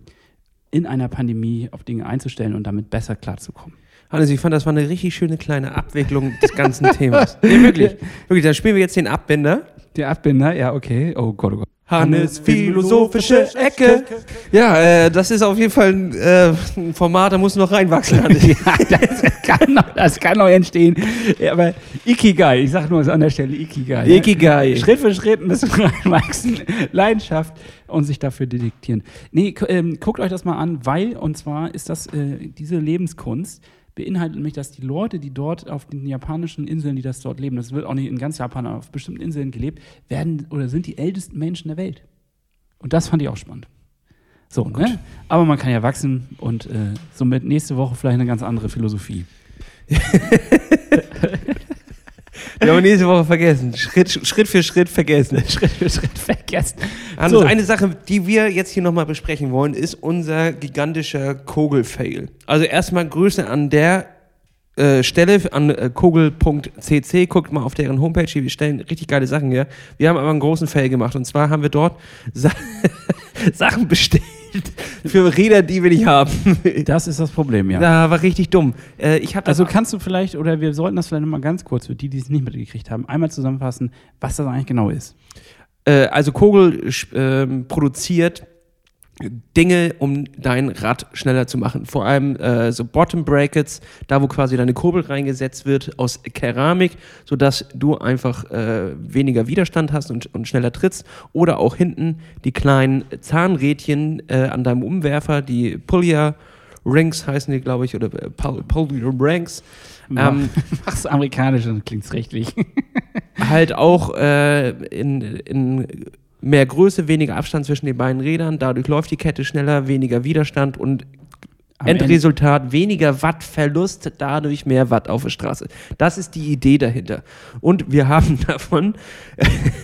in einer Pandemie auf Dinge einzustellen und damit besser klarzukommen. Hannes, ich fand, das war eine richtig schöne kleine Abwicklung des ganzen Themas. Nee, wirklich. Wirklich, da spielen wir jetzt den Abbinder. Der Abbinder, ja, okay. Oh Gott, oh Gott. Hannes philosophische Ecke. Ja, äh, das ist auf jeden Fall ein, äh, ein Format, da muss noch reinwachsen. Ja, das kann noch, das kann noch entstehen. Ja, aber Ikigai, ich sag nur an der Stelle Ikigai. ne? Ikigai. Schritt für Schritt ein bisschen reinwachsen, Leidenschaft und sich dafür detektieren. Nee, ähm, guckt euch das mal an, weil, und zwar ist das, äh, diese Lebenskunst beinhaltet nämlich, dass die Leute, die dort auf den japanischen Inseln, die das dort leben, das wird auch nicht in ganz Japan, aber auf bestimmten Inseln gelebt, werden oder sind die ältesten Menschen der Welt. Und das fand ich auch spannend. So, ne? Aber man kann ja wachsen und äh, somit nächste Woche vielleicht eine ganz andere Philosophie. Wir haben nächste Woche vergessen. Schritt, Schritt für Schritt vergessen. Schritt für Schritt vergessen. Hannes, So. eine Sache, die wir jetzt hier nochmal besprechen wollen, ist unser gigantischer Kogel-Fail. Also erstmal Grüße an der äh, Stelle, an äh, kogel.cc. Guckt mal auf deren Homepage, wir stellen richtig geile Sachen her. Wir haben aber einen großen Fail gemacht. Und zwar haben wir dort Sa Sachen bestellt für Räder, die wir nicht haben. Das ist das Problem, ja. Da war richtig dumm. Äh, ich das Also kannst du vielleicht, oder wir sollten das vielleicht nochmal ganz kurz für die, die es nicht mitgekriegt haben, einmal zusammenfassen, was das eigentlich genau ist. Äh, also Kogel ähm, produziert Dinge, um dein Rad schneller zu machen. Vor allem äh, so Bottom Brackets, da wo quasi deine Kurbel reingesetzt wird aus Keramik, sodass du einfach äh, weniger Widerstand hast und, und schneller trittst. Oder auch hinten die kleinen Zahnrädchen äh, an deinem Umwerfer, die Pulley Rings heißen die, glaube ich, oder äh, Pull- Pulley Rings. Ähm, Mach's amerikanisch, dann klingt's rechtlich. halt auch äh, in, in mehr Größe, weniger Abstand zwischen den beiden Rädern. Dadurch läuft die Kette schneller, weniger Widerstand und Am Endresultat weniger Wattverlust, dadurch mehr Watt auf der Straße. Das ist die Idee dahinter. Und wir haben davon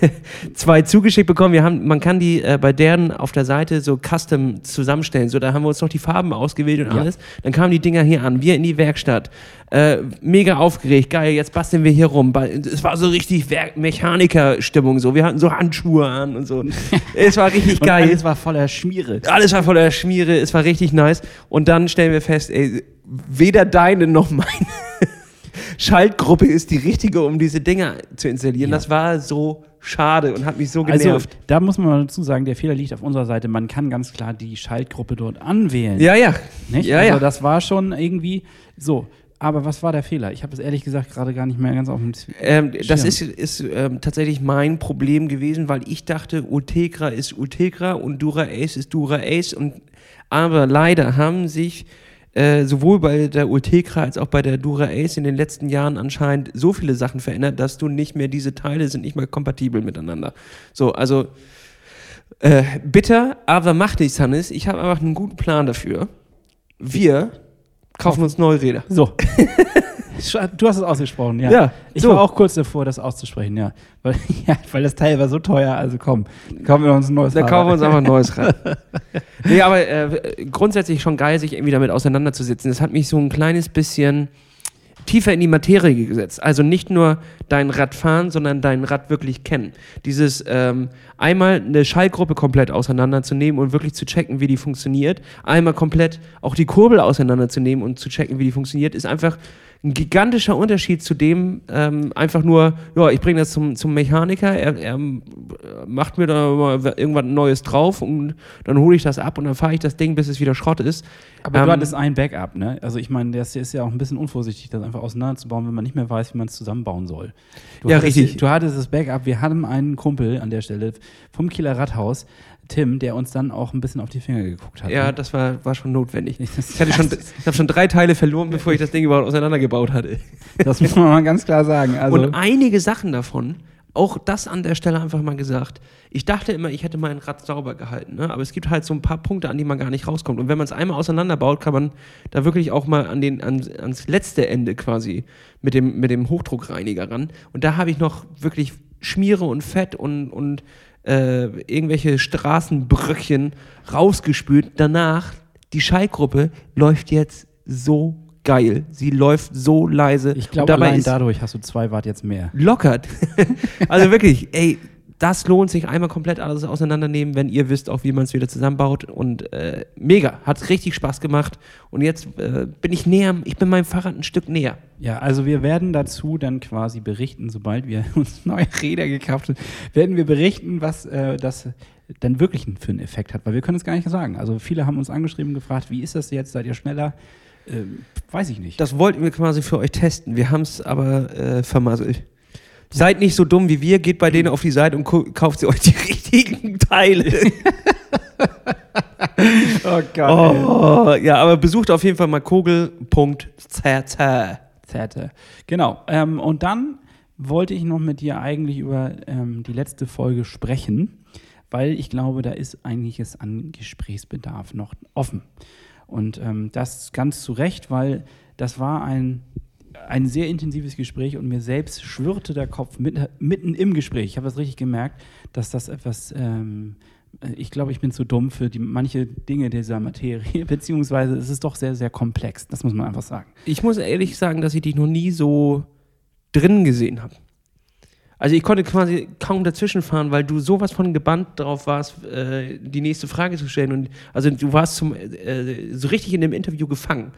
zwei zugeschickt bekommen. Wir haben, man kann die äh, bei deren auf der Seite so custom zusammenstellen. So, da haben wir uns noch die Farben ausgewählt und Ja. alles. Dann kamen die Dinger hier an, wir in die Werkstatt. Äh, mega aufgeregt, geil, jetzt basteln wir hier rum. Es war so richtig Werk Mechaniker-Stimmung. So. Wir hatten so Handschuhe an und so. es war richtig Und geil. alles war voller Schmiere. Alles war voller Schmiere, es war richtig nice. Und dann stellen wir fest, ey, weder deine noch meine Schaltgruppe ist die richtige, um diese Dinger zu installieren. Ja. Das war so schade und hat mich so Also, genervt. da muss man mal dazu sagen, der Fehler liegt auf unserer Seite. Man kann ganz klar die Schaltgruppe dort anwählen. ja, ja. Nicht? Ja, also ja. das war schon irgendwie so. Aber was war der Fehler? Ich habe es ehrlich gesagt gerade gar nicht mehr ganz auf dem Ähm, das Schirm. ist, ist ähm, tatsächlich mein Problem gewesen, weil ich dachte, Ultegra ist Ultegra und Dura Ace ist Dura Ace. Und, aber leider haben sich äh, sowohl bei der Ultegra als auch bei der Dura Ace in den letzten Jahren anscheinend so viele Sachen verändert, dass du nicht mehr, diese Teile sind nicht mehr kompatibel miteinander. So, also äh, bitter, aber macht nichts, Hannes. Ich habe einfach einen guten Plan dafür. Wir kaufen uns neue Räder. So. du hast es ausgesprochen, ja. Ja, ich so. war auch kurz davor, das auszusprechen, ja. Weil, ja. weil das Teil war so teuer, also komm, dann kaufen wir uns ein neues Da Fahrrad. kaufen wir uns einfach ein neues Rad. nee, aber äh, grundsätzlich schon geil, sich irgendwie damit auseinanderzusetzen. Das hat mich so ein kleines bisschen tiefer in die Materie gesetzt. Also nicht nur dein Rad fahren, sondern dein Rad wirklich kennen. Dieses ähm, einmal eine Schallgruppe komplett auseinanderzunehmen und wirklich zu checken, wie die funktioniert. Einmal komplett auch die Kurbel auseinanderzunehmen und zu checken, wie die funktioniert, ist einfach ein gigantischer Unterschied zu dem, ähm, einfach nur, ja, ich bringe das zum, zum Mechaniker, er, er macht mir da mal irgendwas Neues drauf und dann hole ich das ab und dann fahre ich das Ding, bis es wieder Schrott ist. Aber du Ähm, hattest ein Backup, ne? Also ich meine, das ist ja auch ein bisschen unvorsichtig, das einfach auseinanderzubauen, wenn man nicht mehr weiß, wie man es zusammenbauen soll. Du Ja, hattest, richtig. Du hattest das Backup. Wir hatten einen Kumpel an der Stelle vom Kieler Rathaus, Tim, der uns dann auch ein bisschen auf die Finger geguckt hat. Ja, ne? das war, war schon notwendig. Ich, hatte schon, ich habe schon drei Teile verloren, bevor ich das Ding überhaupt auseinandergebaut hatte. Das muss man mal ganz klar sagen. Also, Und einige Sachen davon, auch das an der Stelle einfach mal gesagt. Ich dachte immer, ich hätte mein Rad sauber gehalten, ne? aber es gibt halt so ein paar Punkte, an die man gar nicht rauskommt. Und wenn man es einmal auseinanderbaut, kann man da wirklich auch mal an den, an, ans letzte Ende quasi mit dem, mit dem Hochdruckreiniger ran. Und da habe ich noch wirklich Schmiere und Fett und, und äh, irgendwelche Straßenbröckchen rausgespült. Danach, die Schallgruppe läuft jetzt so geil. Sie läuft so leise. ich glaube, allein dadurch hast du zwei Watt jetzt mehr. lockert. also wirklich, ey, das lohnt sich einmal komplett alles auseinandernehmen, wenn ihr wisst, auch wie man es wieder zusammenbaut. Und äh, mega, hat richtig Spaß gemacht. Und jetzt äh, bin ich näher, ich bin meinem Fahrrad ein Stück näher. Ja, also wir werden dazu dann quasi berichten, sobald wir uns neue Räder gekauft haben, werden wir berichten, was äh, das dann wirklich für einen Effekt hat, weil wir können es gar nicht sagen. Also viele haben uns angeschrieben, gefragt, wie ist das jetzt, seid ihr schneller? Ähm, weiß ich nicht. Das wollten wir quasi für euch testen. Wir haben es aber äh, vermasselt. Seid nicht so dumm wie wir, geht bei denen auf die Seite und kauft sie euch die richtigen Teile. oh Gott. oh, ja, aber besucht auf jeden Fall mal kogel.cz. Zerte. Genau. Ähm, und dann wollte ich noch mit dir eigentlich über ähm, die letzte Folge sprechen, weil ich glaube, da ist einiges an Gesprächsbedarf noch offen. Und ähm, das ganz zu Recht, weil das war ein, ein sehr intensives Gespräch und mir selbst schwirrte der Kopf mit, mitten im Gespräch. Ich habe das richtig gemerkt, dass das etwas, ähm, äh, ich glaube, ich bin zu dumm für die, manche Dinge dieser Materie, beziehungsweise es ist doch sehr, sehr komplex. Das muss man einfach sagen. Ich muss ehrlich sagen, dass ich dich noch nie so drin gesehen habe. Also ich konnte quasi kaum dazwischen fahren, weil du sowas von gebannt drauf warst, äh, die nächste Frage zu stellen. Und also du warst zum, äh, so richtig in dem Interview gefangen.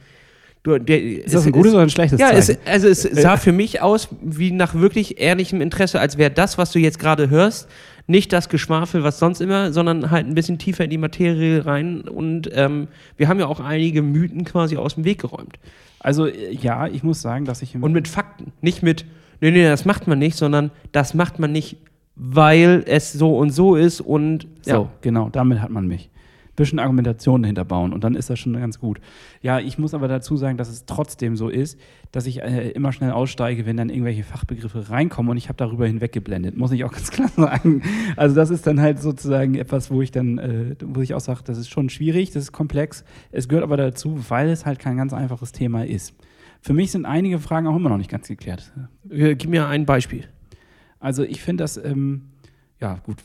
Du, der, Ist das ein gutes oder ein schlechtes Ja, Zeichen? es, also es sah für mich aus wie nach wirklich ehrlichem Interesse, als wäre das, was du jetzt gerade hörst, nicht das Geschwafel, was sonst immer, sondern halt ein bisschen tiefer in die Materie rein. Und ähm, wir haben ja auch einige Mythen quasi aus dem Weg geräumt. Also äh, ja, ich muss sagen, dass ich Und mit Fakten. Nicht mit, nee, nee, das macht man nicht, sondern das macht man nicht, weil es so und so ist und so, genau, damit hat man mich. Bisschen Argumentation dahinter bauen und dann ist das schon ganz gut. Ja, ich muss aber dazu sagen, dass es trotzdem so ist, dass ich äh, immer schnell aussteige, wenn dann irgendwelche Fachbegriffe reinkommen und ich habe darüber hinweggeblendet, muss ich auch ganz klar sagen. Also das ist dann halt sozusagen etwas, wo ich dann, äh, wo ich auch sage, das ist schon schwierig, das ist komplex. Es gehört aber dazu, weil es halt kein ganz einfaches Thema ist. Für mich sind einige Fragen auch immer noch nicht ganz geklärt. Äh, Gib mir ein Beispiel. Also ich finde das, ähm, ja gut,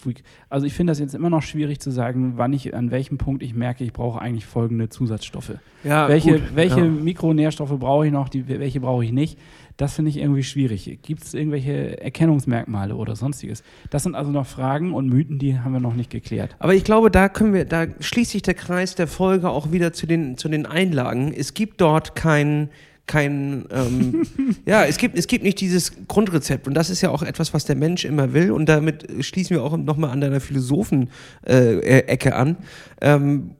also ich finde das jetzt immer noch schwierig zu sagen, wann ich, an welchem Punkt ich merke, ich brauche eigentlich folgende Zusatzstoffe. Ja, welche gut, welche ja. Mikronährstoffe brauche ich noch, die, welche brauche ich nicht? Das finde ich irgendwie schwierig. Gibt es irgendwelche Erkennungsmerkmale oder sonstiges? Das sind also noch Fragen und Mythen, die haben wir noch nicht geklärt. Aber ich glaube, da können wir, da schließt sich der Kreis der Folge auch wieder zu den, zu den Einlagen. Es gibt dort kein, kein ähm, ja, es gibt, es gibt nicht dieses Grundrezept. Und das ist ja auch etwas, was der Mensch immer will. Und damit schließen wir auch nochmal an deiner Philosophen-Ecke an. Ähm,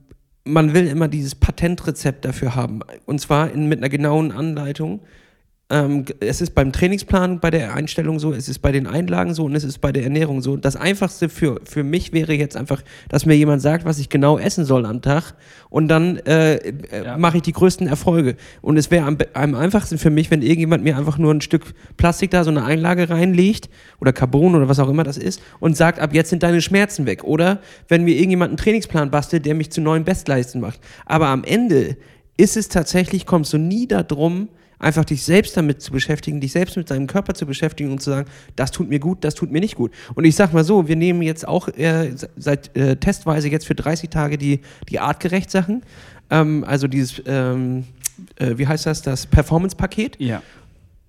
man will immer dieses Patentrezept dafür haben. Und zwar in, mit einer genauen Anleitung. Ähm, es ist beim Trainingsplan bei der Einstellung so, es ist bei den Einlagen so und es ist bei der Ernährung so. Das Einfachste für, für mich wäre jetzt einfach, dass mir jemand sagt, was ich genau essen soll am Tag und dann äh, äh, Ja. mache ich die größten Erfolge. Und es wäre am, am einfachsten für mich, wenn irgendjemand mir einfach nur ein Stück Plastik da, so eine Einlage reinlegt oder Carbon oder was auch immer das ist und sagt, ab jetzt sind deine Schmerzen weg. Oder wenn mir irgendjemand einen Trainingsplan bastelt, der mich zu neuen Bestleisten macht. Aber am Ende ist es tatsächlich, kommst du nie darum, einfach dich selbst damit zu beschäftigen, dich selbst mit deinem Körper zu beschäftigen und zu sagen, das tut mir gut, das tut mir nicht gut. Und ich sag mal so, wir nehmen jetzt auch äh, se- seit äh, testweise jetzt für 30 Tage die, die artgerecht Sachen, ähm, also dieses, ähm, äh, wie heißt das, das Performance-Paket. Ja.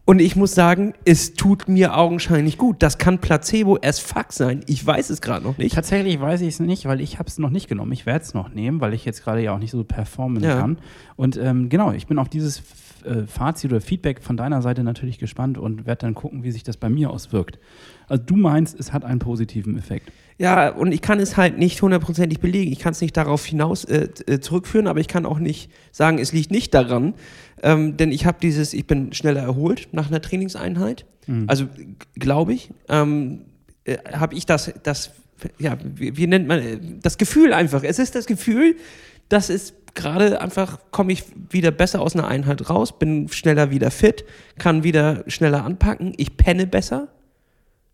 Und ich muss sagen, es tut mir augenscheinlich gut. Das kann Placebo as fuck sein. Ich weiß es gerade noch nicht. Tatsächlich weiß ich es nicht, weil ich habe es noch nicht genommen. Ich werde es noch nehmen, weil ich jetzt gerade ja auch nicht so performen Ja. kann. Und ähm, genau, ich bin auf dieses äh, Fazit oder Feedback von deiner Seite natürlich gespannt und werde dann gucken, wie sich das bei mir auswirkt. Also du meinst, es hat einen positiven Effekt. Ja, und ich kann es halt nicht hundertprozentig belegen. Ich kann es nicht darauf hinaus äh, äh, zurückführen, aber ich kann auch nicht sagen, es liegt nicht daran. Ähm, denn ich habe dieses, ich bin schneller erholt nach einer Trainingseinheit. Also g- glaube ich, ähm, äh, habe ich das, das, ja, wie, wie nennt man, äh, das Gefühl einfach. Es ist das Gefühl, dass es gerade einfach, komme ich wieder besser aus einer Einheit raus, bin schneller wieder fit, kann wieder schneller anpacken, ich penne besser,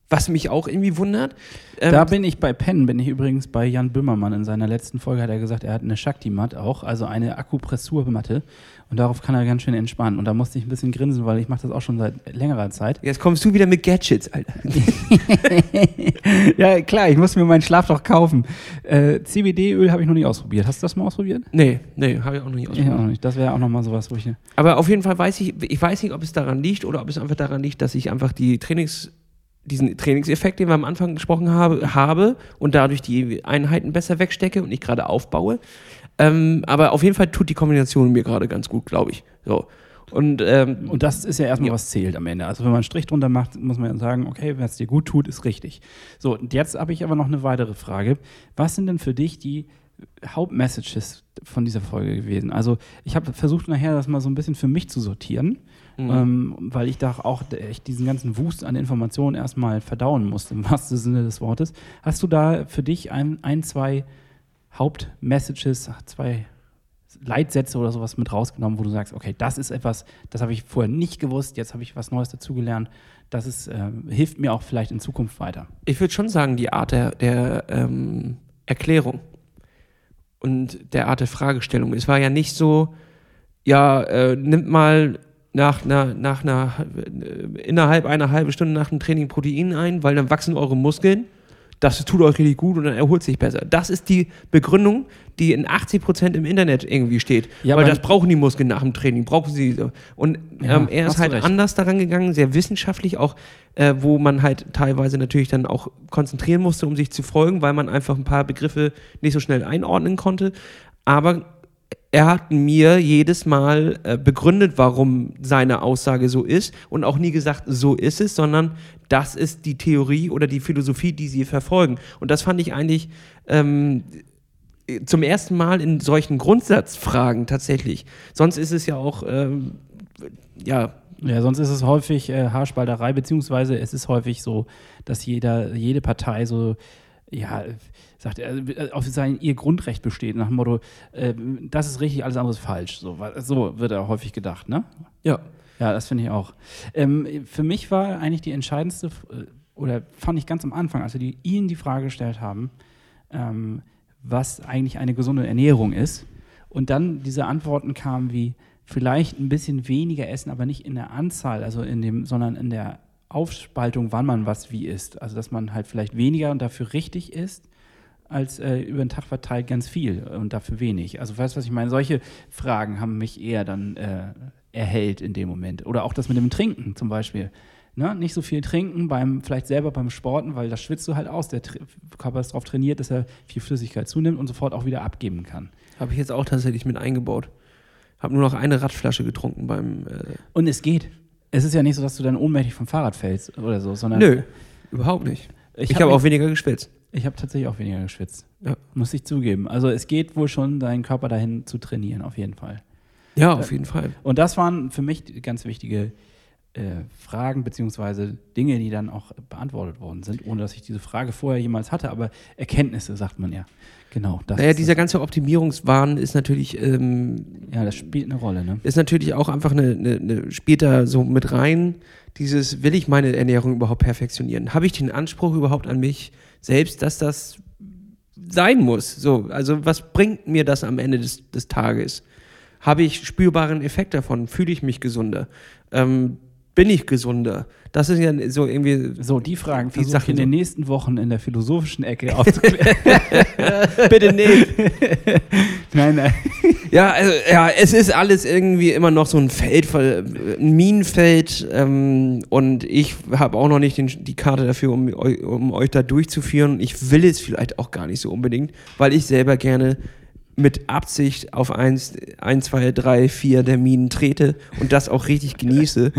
was mich auch irgendwie wundert. Ähm, Da bin ich bei Penn, bin ich übrigens bei Jan Böhmermann. In seiner letzten Folge hat er gesagt, er hat eine Shakti-Mat auch, also eine Akupressurmatte. Und darauf kann er ganz schön entspannen. Und da musste ich ein bisschen grinsen, weil ich mache das auch schon seit längerer Zeit. jetzt kommst du wieder mit Gadgets, Alter. ja, klar, ich muss mir meinen Schlaf doch kaufen. Äh, CBD-Öl habe ich noch nicht ausprobiert. Hast du das mal ausprobiert? Nee, nee, habe ich auch noch nicht Ich ausprobiert. auch noch nicht. Das wäre auch nochmal sowas, wo ich. Aber auf jeden Fall weiß ich, ich weiß nicht, ob es daran liegt oder ob es einfach daran liegt, dass ich einfach die Trainings, diesen Trainingseffekt, den wir am Anfang gesprochen habe, habe und dadurch die Einheiten besser wegstecke und ich gerade aufbaue. Ähm, aber auf jeden Fall tut die Kombination mir gerade ganz gut, glaube ich. So. Und ähm, Und das ist ja erstmal, Ja. was zählt am Ende. Also wenn man einen Strich drunter macht, muss man ja sagen, okay, wenn es dir gut tut, ist richtig. So, und jetzt habe ich aber noch eine weitere Frage. Was sind denn für dich die Hauptmessages von dieser Folge gewesen? Also ich habe versucht nachher das mal so ein bisschen für mich zu sortieren, Mhm. ähm, weil ich da auch echt diesen ganzen Wust an Informationen erstmal verdauen musste, im wahrsten Sinne des Wortes. Hast du da für dich ein, ein zwei Hauptmessages, zwei Leitsätze oder sowas mit rausgenommen, wo du sagst, okay, das ist etwas, das habe ich vorher nicht gewusst, jetzt habe ich was Neues dazugelernt. Das ist, äh, hilft mir auch vielleicht in Zukunft weiter. ich würde schon sagen, die Art der, der ähm, Erklärung und der Art der Fragestellung. Es war ja nicht so, ja, äh, nimmt mal nach einer, nach einer, innerhalb einer halben Stunde nach dem Training Protein ein, weil dann wachsen eure Muskeln. Das tut euch richtig gut und dann erholt sich besser. Das ist die Begründung, die in 80 Prozent im Internet irgendwie steht. Ja, weil aber- das brauchen die Muskeln nach dem Training, brauchen sie. so. Und Ja, ähm, er ist halt anders daran gegangen, sehr wissenschaftlich, auch äh, wo man halt teilweise natürlich dann auch konzentrieren musste, um sich zu folgen, weil man einfach ein paar Begriffe nicht so schnell einordnen konnte. Aber er hat mir jedes Mal äh, begründet, warum seine Aussage so ist und auch nie gesagt, so ist es, sondern das ist die Theorie oder die Philosophie, die sie verfolgen. Und das fand ich eigentlich ähm, zum ersten Mal in solchen Grundsatzfragen tatsächlich. Sonst ist es ja auch, ähm, ja, Ja, sonst ist es häufig äh, Haarspalterei, beziehungsweise es ist häufig so, dass jeder, jede Partei so, ja, sagt, äh, auf sein, ihr Grundrecht besteht, nach dem Motto, äh, das ist richtig, alles andere ist falsch. So, so wird er häufig gedacht, ne? ja. Ja, das finde ich auch. Ähm, für mich war eigentlich die entscheidendste, äh, oder fand ich ganz am Anfang, als wir die, Ihnen die Frage gestellt haben, ähm, was eigentlich eine gesunde Ernährung ist. Und dann diese Antworten kamen wie, vielleicht ein bisschen weniger essen, aber nicht in der Anzahl, also in dem, sondern in der Aufspaltung, wann man was wie isst. Also dass man halt vielleicht weniger und dafür richtig isst, als äh, über den Tag verteilt ganz viel und dafür wenig. Also weißt du, was ich meine? Solche Fragen haben mich eher dann äh, erhellt in dem Moment. Oder auch das mit dem Trinken zum Beispiel. Ne? Nicht so viel trinken, beim, vielleicht selber beim Sporten, weil das schwitzt du halt aus. Der Körper ist darauf trainiert, dass er viel Flüssigkeit zunimmt und sofort auch wieder abgeben kann. Habe ich jetzt auch tatsächlich mit eingebaut. Habe nur noch eine Radflasche getrunken beim. Äh, Und es geht. Es ist ja nicht so, dass du dann ohnmächtig vom Fahrrad fällst oder so, sondern nö, überhaupt nicht. Ich, hab habe mich- auch weniger geschwitzt. Ich habe tatsächlich auch weniger geschwitzt. Ja. Muss ich zugeben. Also es geht wohl schon, deinen Körper dahin zu trainieren, auf jeden Fall. Ja, auf jeden Fall. Und das waren für mich ganz wichtige äh, Fragen beziehungsweise Dinge, die dann auch beantwortet worden sind, ohne dass ich diese Frage vorher jemals hatte. Aber Erkenntnisse, sagt man ja. Genau. Das Naja, dieser ganze Optimierungswahn ist natürlich, ähm, ja, das spielt eine Rolle. Ne? ist natürlich auch einfach eine, eine, eine später so mit rein. Dieses, will ich meine Ernährung überhaupt perfektionieren? Habe ich den Anspruch überhaupt an mich selbst, dass das sein muss? So, also was bringt mir das am Ende des, des Tages? Habe ich spürbaren Effekt davon? Fühle ich mich gesunder? Ähm, bin ich gesunder? Das ist ja so irgendwie So, die Fragen Die versuche ich in so. den nächsten Wochen in der philosophischen Ecke aufzuklären. Bitte nicht. nein, nein. Ja, also, ja, es ist alles irgendwie immer noch so ein Feld, ein Minenfeld. Ähm, und ich habe auch noch nicht den, die Karte dafür, um, um euch da durchzuführen. Ich will es vielleicht auch gar nicht so unbedingt, weil ich selber gerne mit Absicht auf 1, 1 2, 3, 4 der Minen trete und das auch richtig genieße.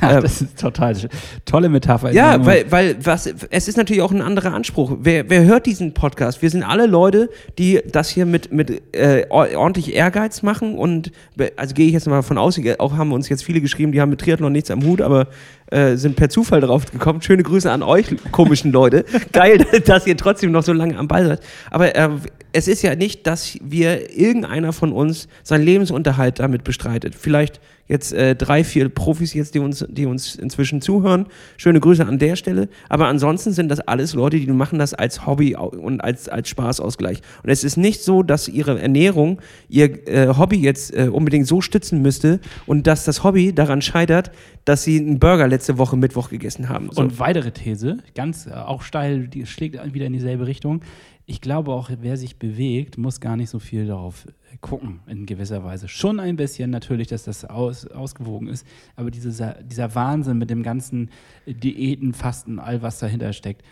Ja, Ähm, das ist total tolle Metapher. Ja, weil, weil was, es ist natürlich auch ein anderer Anspruch. Wer, wer hört diesen Podcast? Wir sind alle Leute, die das hier mit, mit äh, or- ordentlich Ehrgeiz machen und also gehe ich jetzt mal von aus, auch haben uns jetzt viele geschrieben, die haben mit Triathlon nichts am Hut, aber äh, sind per Zufall drauf gekommen. Schöne Grüße an euch, komischen Leute. Geil, dass ihr trotzdem noch so lange am Ball seid. Aber äh, es ist ja nicht, dass wir irgendeiner von uns seinen Lebensunterhalt damit bestreitet. Vielleicht jetzt äh, drei, vier Profis jetzt, die uns, die uns inzwischen zuhören. Schöne Grüße an der Stelle. Aber ansonsten sind das alles Leute, die machen das als Hobby und als, als Spaßausgleich. Und es ist nicht so, dass ihre Ernährung ihr äh, Hobby jetzt äh, unbedingt so stützen müsste und dass das Hobby daran scheitert, dass sie einen Burger letzte Woche Mittwoch gegessen haben. So. Und weitere These, ganz äh, auch steil, die schlägt wieder in dieselbe Richtung. Ich glaube auch, wer sich bewegt, muss gar nicht so viel darauf gucken, in gewisser Weise. Schon ein bisschen natürlich, dass das aus, ausgewogen ist, aber dieser, dieser Wahnsinn mit dem ganzen Diäten, Fasten, all was dahinter steckt.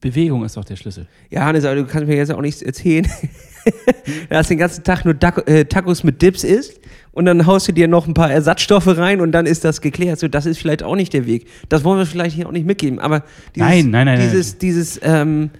Bewegung ist doch der Schlüssel. Ja, Hannes, aber du kannst mir jetzt auch nichts erzählen, dass den ganzen Tag nur äh, Tacos mit Dips isst und dann haust du dir noch ein paar Ersatzstoffe rein und dann ist das geklärt. So, das ist vielleicht auch nicht der Weg. Das wollen wir vielleicht hier auch nicht mitgeben. Aber dieses, nein, nein, nein, dieses, nein. dieses, ähm,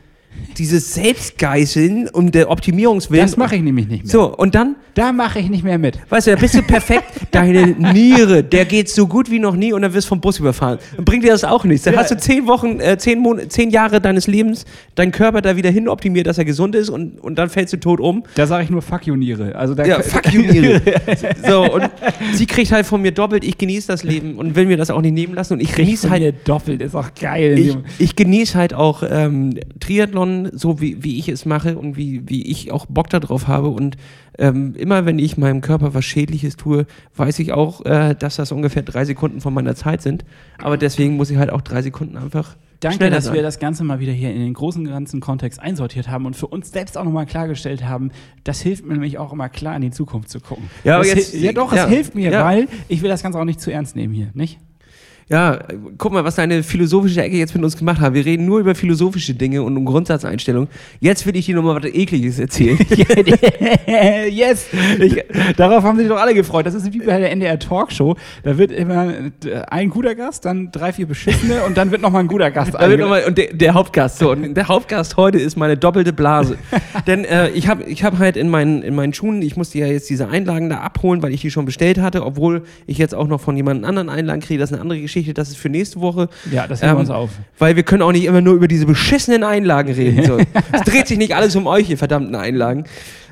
dieses Selbstgeißeln um der Optimierungswillen. Das mache ich nämlich nicht mehr. So, und dann? Da mache ich nicht mehr mit. Weißt du, da bist du perfekt. Deine Niere, der geht so gut wie noch nie und dann wirst du vom Bus überfahren. Dann bringt dir das auch nichts. Dann ja. hast du zehn Wochen, äh, zehn, Mon zehn Jahre deines Lebens deinen Körper da wieder hin optimiert, dass er gesund ist und, und dann fällst du tot um. Da sage ich nur Fuck you Niere. Also ja, Fuck you Niere. so, und sie kriegt halt von mir doppelt. Ich genieße das Leben und will mir das auch nicht nehmen lassen. Und ich genieße halt. Mir doppelt, ist auch geil. Ich, ich genieße halt auch ähm, Triathlon, so wie, wie ich es mache und wie, wie ich auch Bock darauf habe. Und ähm, immer wenn ich meinem Körper was Schädliches tue, weiß ich auch, äh, dass das ungefähr drei Sekunden von meiner Zeit sind. Aber deswegen muss ich halt auch drei Sekunden einfach. Danke, dass wir das Ganze mal wieder hier in den großen ganzen Kontext einsortiert haben und für uns selbst auch nochmal klargestellt haben. Das hilft mir nämlich auch immer klar in die Zukunft zu gucken. Ja, aber jetzt, ja doch, ja, es hilft mir, ja. weil ich will das Ganze auch nicht zu ernst nehmen hier, nicht? Ja, guck mal, was deine philosophische Ecke jetzt mit uns gemacht hat. Wir reden nur über philosophische Dinge und um Grundsatzeinstellungen. Jetzt will ich dir nochmal was Ekliges erzählen. yes! Ich, darauf haben sich doch alle gefreut. Das ist wie bei der NDR Talkshow. Da wird immer ein guter Gast, dann drei, vier beschissene und dann wird nochmal ein guter Gast. Da wird noch mal, und der, der, Hauptgast. So, und der Hauptgast heute ist meine doppelte Blase. Denn äh, ich habe ich hab halt in meinen, in meinen Schuhen, ich musste ja jetzt diese Einlagen da abholen, weil ich die schon bestellt hatte, obwohl ich jetzt auch noch von jemand anderen Einlagen kriege. Das ist eine andere Geschichte. Geschichte, das ist für nächste Woche. Ja, das heben ähm, wir uns auf. Weil wir können auch nicht immer nur über diese beschissenen Einlagen reden. So. es dreht sich nicht alles um euch, ihr verdammten Einlagen.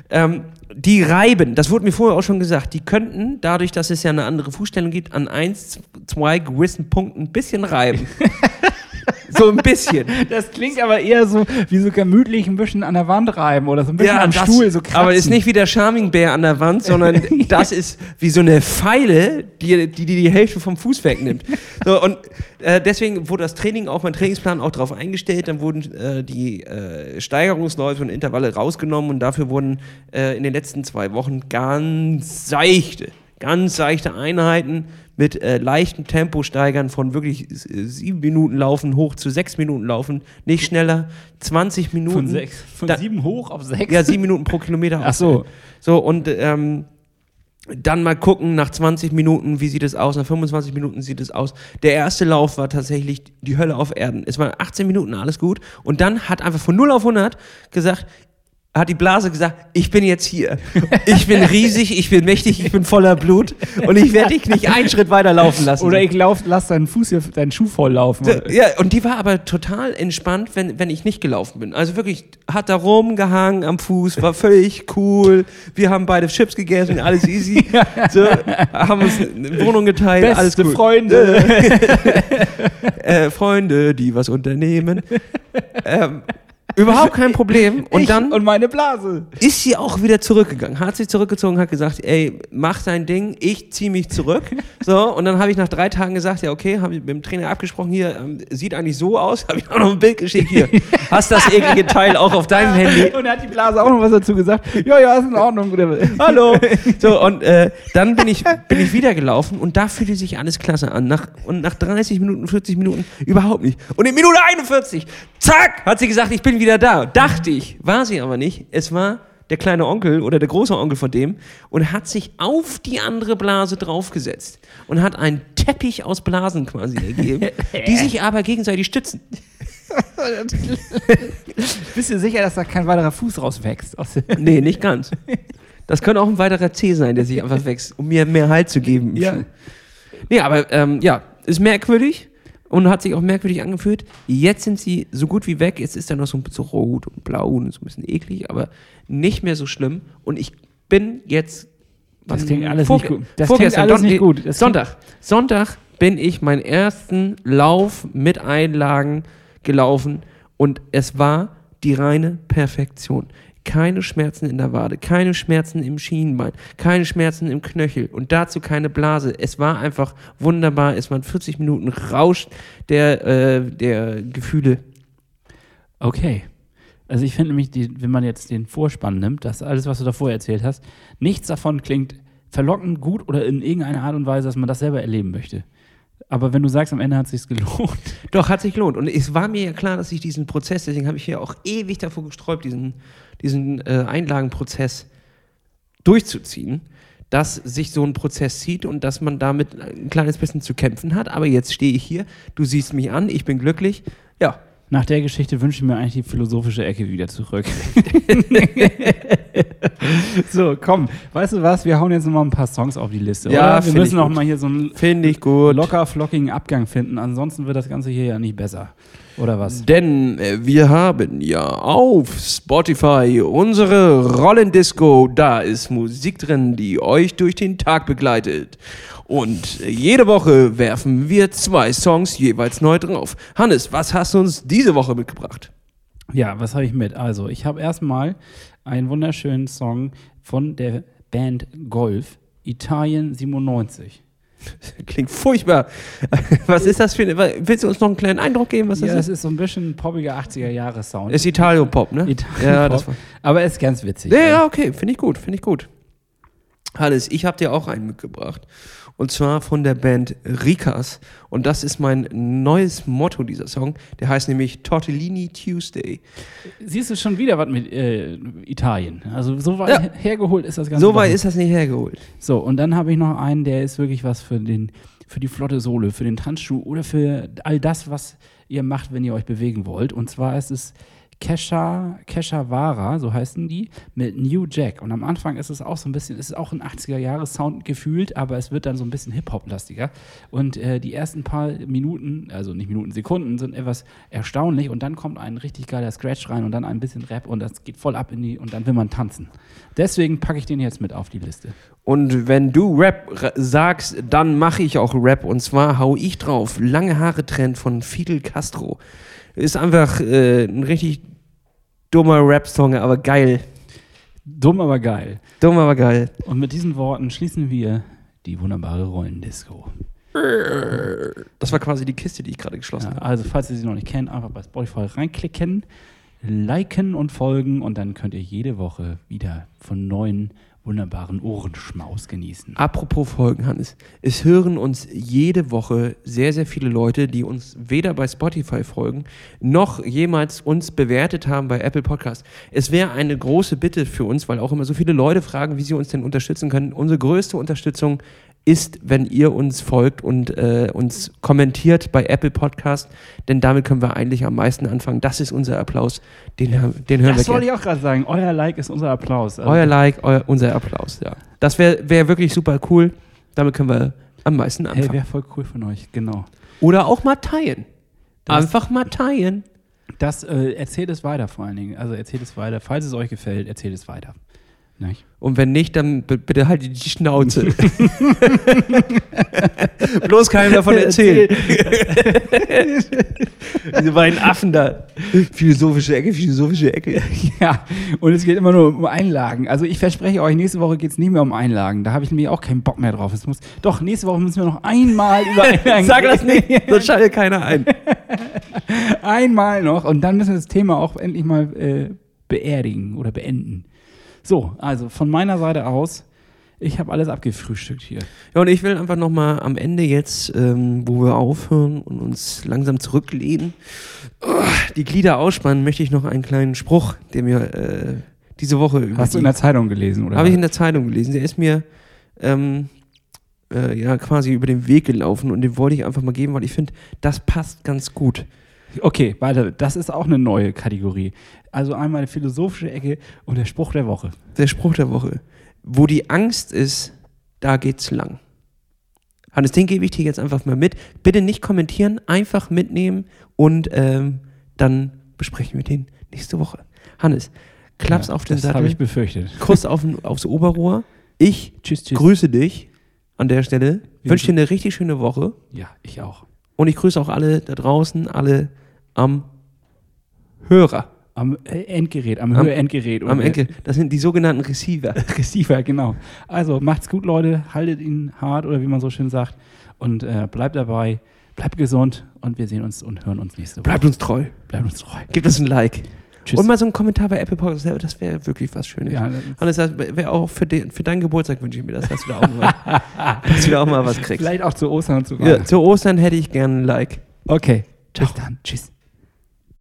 Ähm, die reiben, das wurde mir vorher auch schon gesagt, die könnten, dadurch, dass es ja eine andere Fußstellung gibt, an eins, zwei gewissen Punkten ein bisschen reiben. So ein bisschen. Das klingt aber eher so wie so gemütlich ein bisschen an der Wand reiben oder so ein bisschen ja, am das, Stuhl so kratzen. Aber ist nicht wie der Charming-Bär an der Wand, sondern das ist wie so eine Pfeile, die die, die, die Hälfte vom Fuß wegnimmt. So, und äh, deswegen wurde das Training auf meinen Trainingsplan auch darauf eingestellt. Dann wurden äh, die äh, Steigerungsläufe und Intervalle rausgenommen und dafür wurden äh, in den letzten zwei Wochen ganz seichte, ganz seichte Einheiten mit äh, leichtem Tempo steigern von wirklich äh, sieben Minuten laufen hoch zu sechs Minuten laufen, nicht schneller, 20 Minuten. Von, sechs, von da, sieben hoch auf sechs? Ja, sieben Minuten pro Kilometer. Ach so. So, und ähm, dann mal gucken, nach 20 Minuten, wie sieht es aus, nach 25 Minuten sieht es aus. Der erste Lauf war tatsächlich die Hölle auf Erden. Es waren 18 Minuten, alles gut. Und dann hat einfach von 0 auf 100 gesagt, hat die Blase gesagt, ich bin jetzt hier. Ich bin riesig, ich bin mächtig, ich bin voller Blut und ich werde dich nicht einen Schritt weiter laufen lassen. Oder ich lauf, lass deinen Fuß hier, deinen Schuh voll laufen. Ja, und die war aber total entspannt, wenn, wenn ich nicht gelaufen bin. Also wirklich, hat da rumgehangen am Fuß, war völlig cool. Wir haben beide Chips gegessen, alles easy. So, haben uns eine Wohnung geteilt, Beste alles gut. Freunde. äh, Freunde, die was unternehmen. Ähm, Überhaupt kein Problem. Und ich dann. Und meine Blase. Ist sie auch wieder zurückgegangen. Hat sich zurückgezogen, hat gesagt, ey, mach dein Ding, ich zieh mich zurück. so, und dann habe ich nach drei Tagen gesagt, ja, okay, habe ich mit dem Trainer abgesprochen, hier, ähm, sieht eigentlich so aus, habe ich auch noch ein Bild geschickt, hier. Hast das eklige Teil auch auf deinem Handy? Und er hat die Blase auch noch was dazu gesagt. Ja, ja, ist in Ordnung. Hallo. So, und äh, dann bin ich, bin ich wieder gelaufen und da fühlte sich alles klasse an. Nach, und nach 30 Minuten, 40 Minuten überhaupt nicht. Und in Minute 41, zack, hat sie gesagt, ich bin wieder wieder da. Dachte ich, war sie aber nicht. Es war der kleine Onkel oder der große Onkel von dem und hat sich auf die andere Blase draufgesetzt und hat einen Teppich aus Blasen quasi ergeben, die sich aber gegenseitig stützen. Bist du sicher, dass da kein weiterer Fuß rauswächst? nee, nicht ganz. Das könnte auch ein weiterer C sein, der sich einfach wächst, um mir mehr Halt zu geben. Ja. Nee, aber ähm, ja, ist merkwürdig und hat sich auch merkwürdig angefühlt. Jetzt sind sie so gut wie weg. Jetzt ist er noch so ein bisschen rot und blau und so ein bisschen eklig, aber nicht mehr so schlimm. Und ich bin jetzt. Das klingt alles nicht gut. Das klingt alles Don- nicht gut. Das Sonntag. Sonntag bin ich meinen ersten Lauf mit Einlagen gelaufen und es war die reine Perfektion. Keine Schmerzen in der Wade, keine Schmerzen im Schienbein, keine Schmerzen im Knöchel und dazu keine Blase. Es war einfach wunderbar. Es waren 40 Minuten Rausch der, äh, der Gefühle. Okay. Also ich finde nämlich, die, wenn man jetzt den Vorspann nimmt, das alles, was du davor erzählt hast, nichts davon klingt verlockend gut oder in irgendeiner Art und Weise, dass man das selber erleben möchte. Aber wenn du sagst, am Ende hat es sich gelohnt. Doch, hat sich gelohnt. Und es war mir ja klar, dass ich diesen Prozess, deswegen habe ich hier auch ewig davor gesträubt, diesen, diesen äh, Einlagenprozess durchzuziehen, dass sich so ein Prozess zieht und dass man damit ein kleines bisschen zu kämpfen hat. Aber jetzt stehe ich hier, du siehst mich an, ich bin glücklich. Ja, Nach der Geschichte wünsche ich mir eigentlich die philosophische Ecke wieder zurück. so, komm, weißt du was? Wir hauen jetzt noch mal ein paar Songs auf die Liste. Ja, oder? Wir müssen noch gut. mal hier so einen finde ich gut. locker flockigen Abgang finden. Ansonsten wird das Ganze hier ja nicht besser. Oder was? Denn äh, wir haben ja auf Spotify unsere Rollendisco. Da ist Musik drin, die euch durch den Tag begleitet. Und äh, jede Woche werfen wir zwei Songs jeweils neu drauf. Hannes, was hast du uns diese Woche mitgebracht? Ja, was habe ich mit? Also, ich habe erstmal einen wunderschönen Song von der Band Golf, Italien 97. Klingt furchtbar. Was ist das für eine. Willst du uns noch einen kleinen Eindruck geben, was das Ja, ist? es ist so ein bisschen poppiger 80er-Jahre-Sound. ist Italio-Pop, ne? Italien ja, das war. Aber er ist ganz witzig. Ja, ja, okay, finde ich gut, finde ich gut. Hannes, ich habe dir auch einen mitgebracht. Und zwar von der Band Rikas. Und das ist mein neues Motto, dieser Song. Der heißt nämlich Tortellini Tuesday. Siehst du schon wieder was mit äh, Italien? Also, so weit Ja. hergeholt ist das Ganze. So weit ist das nicht hergeholt. So, und dann habe ich noch einen, der ist wirklich was für, den, für die flotte Sohle, für den Tanzschuh oder für all das, was ihr macht, wenn ihr euch bewegen wollt. Und zwar ist es Kesha, Keshawara, so heißen die, mit New Jack. Und am Anfang ist es auch so ein bisschen, ist auch ein 80er-Jahres-Sound gefühlt, aber es wird dann so ein bisschen Hip-Hop-lastiger. Und äh, die ersten paar Minuten, also nicht Minuten, Sekunden, sind etwas erstaunlich. Und dann kommt ein richtig geiler Scratch rein und dann ein bisschen Rap und das geht voll ab in die, und dann will man tanzen. Deswegen packe ich den jetzt mit auf die Liste. Und wenn du Rap ra- sagst, dann mache ich auch Rap. Und zwar hau ich drauf. Lange Haare Trend von Fidel Castro. Ist einfach äh, ein richtig dummer Rap-Song, aber geil. Dumm, aber geil. Dumm, aber geil. Und mit diesen Worten schließen wir die wunderbare Rollendisco. Das war quasi die Kiste, die ich gerade geschlossen Ja, habe. also, falls ihr sie noch nicht kennt, einfach bei Spotify reinklicken, liken und folgen und dann könnt ihr jede Woche wieder von neuen wunderbaren Ohrenschmaus genießen. Apropos Folgen, Hannes. Es hören uns jede Woche sehr, sehr viele Leute, die uns weder bei Spotify folgen, noch jemals uns bewertet haben bei Apple Podcast. Es wäre eine große Bitte für uns, weil auch immer so viele Leute fragen, wie sie uns denn unterstützen können. Unsere größte Unterstützung ist, wenn ihr uns folgt und äh, uns kommentiert bei Apple Podcast, denn damit können wir eigentlich am meisten anfangen. Das ist unser Applaus. Den, den hören Das wir wollte gerne. ich auch gerade sagen. Euer Like ist unser Applaus. Also, Euer Like, euer, unser Applaus, ja. Das wäre wär wirklich super cool. Damit können wir am meisten hey, anfangen. wäre voll cool von euch, genau. Oder auch mal teilen. Das- Einfach mal teilen. Das äh, erzählt es weiter vor allen Dingen. Also erzählt es weiter. Falls es euch gefällt, erzählt es weiter. Nicht? Und wenn nicht, dann bitte halt die Schnauze. Bloß keinem davon erzählen. Diese beiden Affen da. Philosophische Ecke, philosophische Ecke. Ja, und es geht immer nur um Einlagen. Also ich verspreche euch, nächste Woche geht es nicht mehr um Einlagen. Da habe ich nämlich auch keinen Bock mehr drauf. Es muss, doch, nächste Woche müssen wir noch einmal über Einlagen Sag das nicht, sonst schaltet keiner ein. Einmal noch. Und dann müssen wir das Thema auch endlich mal äh, beerdigen oder beenden. So, also von meiner Seite aus, ich habe alles abgefrühstückt hier. Ja, und ich will einfach nochmal am Ende jetzt, ähm, wo wir aufhören und uns langsam zurücklehnen, die Glieder ausspannen, möchte ich noch einen kleinen Spruch, der mir äh, diese Woche über Hast du in der Zeitung gelesen, oder? Habe ich in der Zeitung gelesen. Der ist mir ähm, äh, ja quasi über den Weg gelaufen und den wollte ich einfach mal geben, weil ich finde, das passt ganz gut. Okay, weiter. Das ist auch eine neue Kategorie. Also einmal eine philosophische Ecke und der Spruch der Woche. Der Spruch der Woche. Wo die Angst ist, da geht's lang. Hannes, den gebe ich dir jetzt einfach mal mit. Bitte nicht kommentieren, einfach mitnehmen und ähm, dann besprechen wir den nächste Woche. Hannes, Klaps Ja, auf den das habe Sattel, ich befürchtet. Kuss auf, aufs Oberrohr. Ich Tschüss, tschüss. grüße dich an der Stelle, wünsche dir eine richtig schöne Woche Ja, ich auch. und ich grüße auch alle da draußen, alle am Hörer, Am äh, Endgerät, am, Am- Hörendgerät. am Enkel. Das sind die sogenannten Receiver. Receiver, genau. Also macht's gut, Leute. Haltet ihn hart oder wie man so schön sagt. Und äh, bleibt dabei, bleibt gesund und wir sehen uns und hören uns nächste Woche. Bleibt uns treu. bleibt uns treu. Gebt uns ein Like. Tschüss. Und mal so einen Kommentar bei Apple Podcast, das wäre wirklich was Schönes. ja, Hannes, das wäre auch für, den, für deinen Geburtstag wünsche ich mir das, dass du da auch mal, dass du da auch mal was kriegst. vielleicht auch zu Ostern und zu Ja, zu Ostern hätte ich gerne ein Like. Okay. Ciao. Bis dann. Tschüss.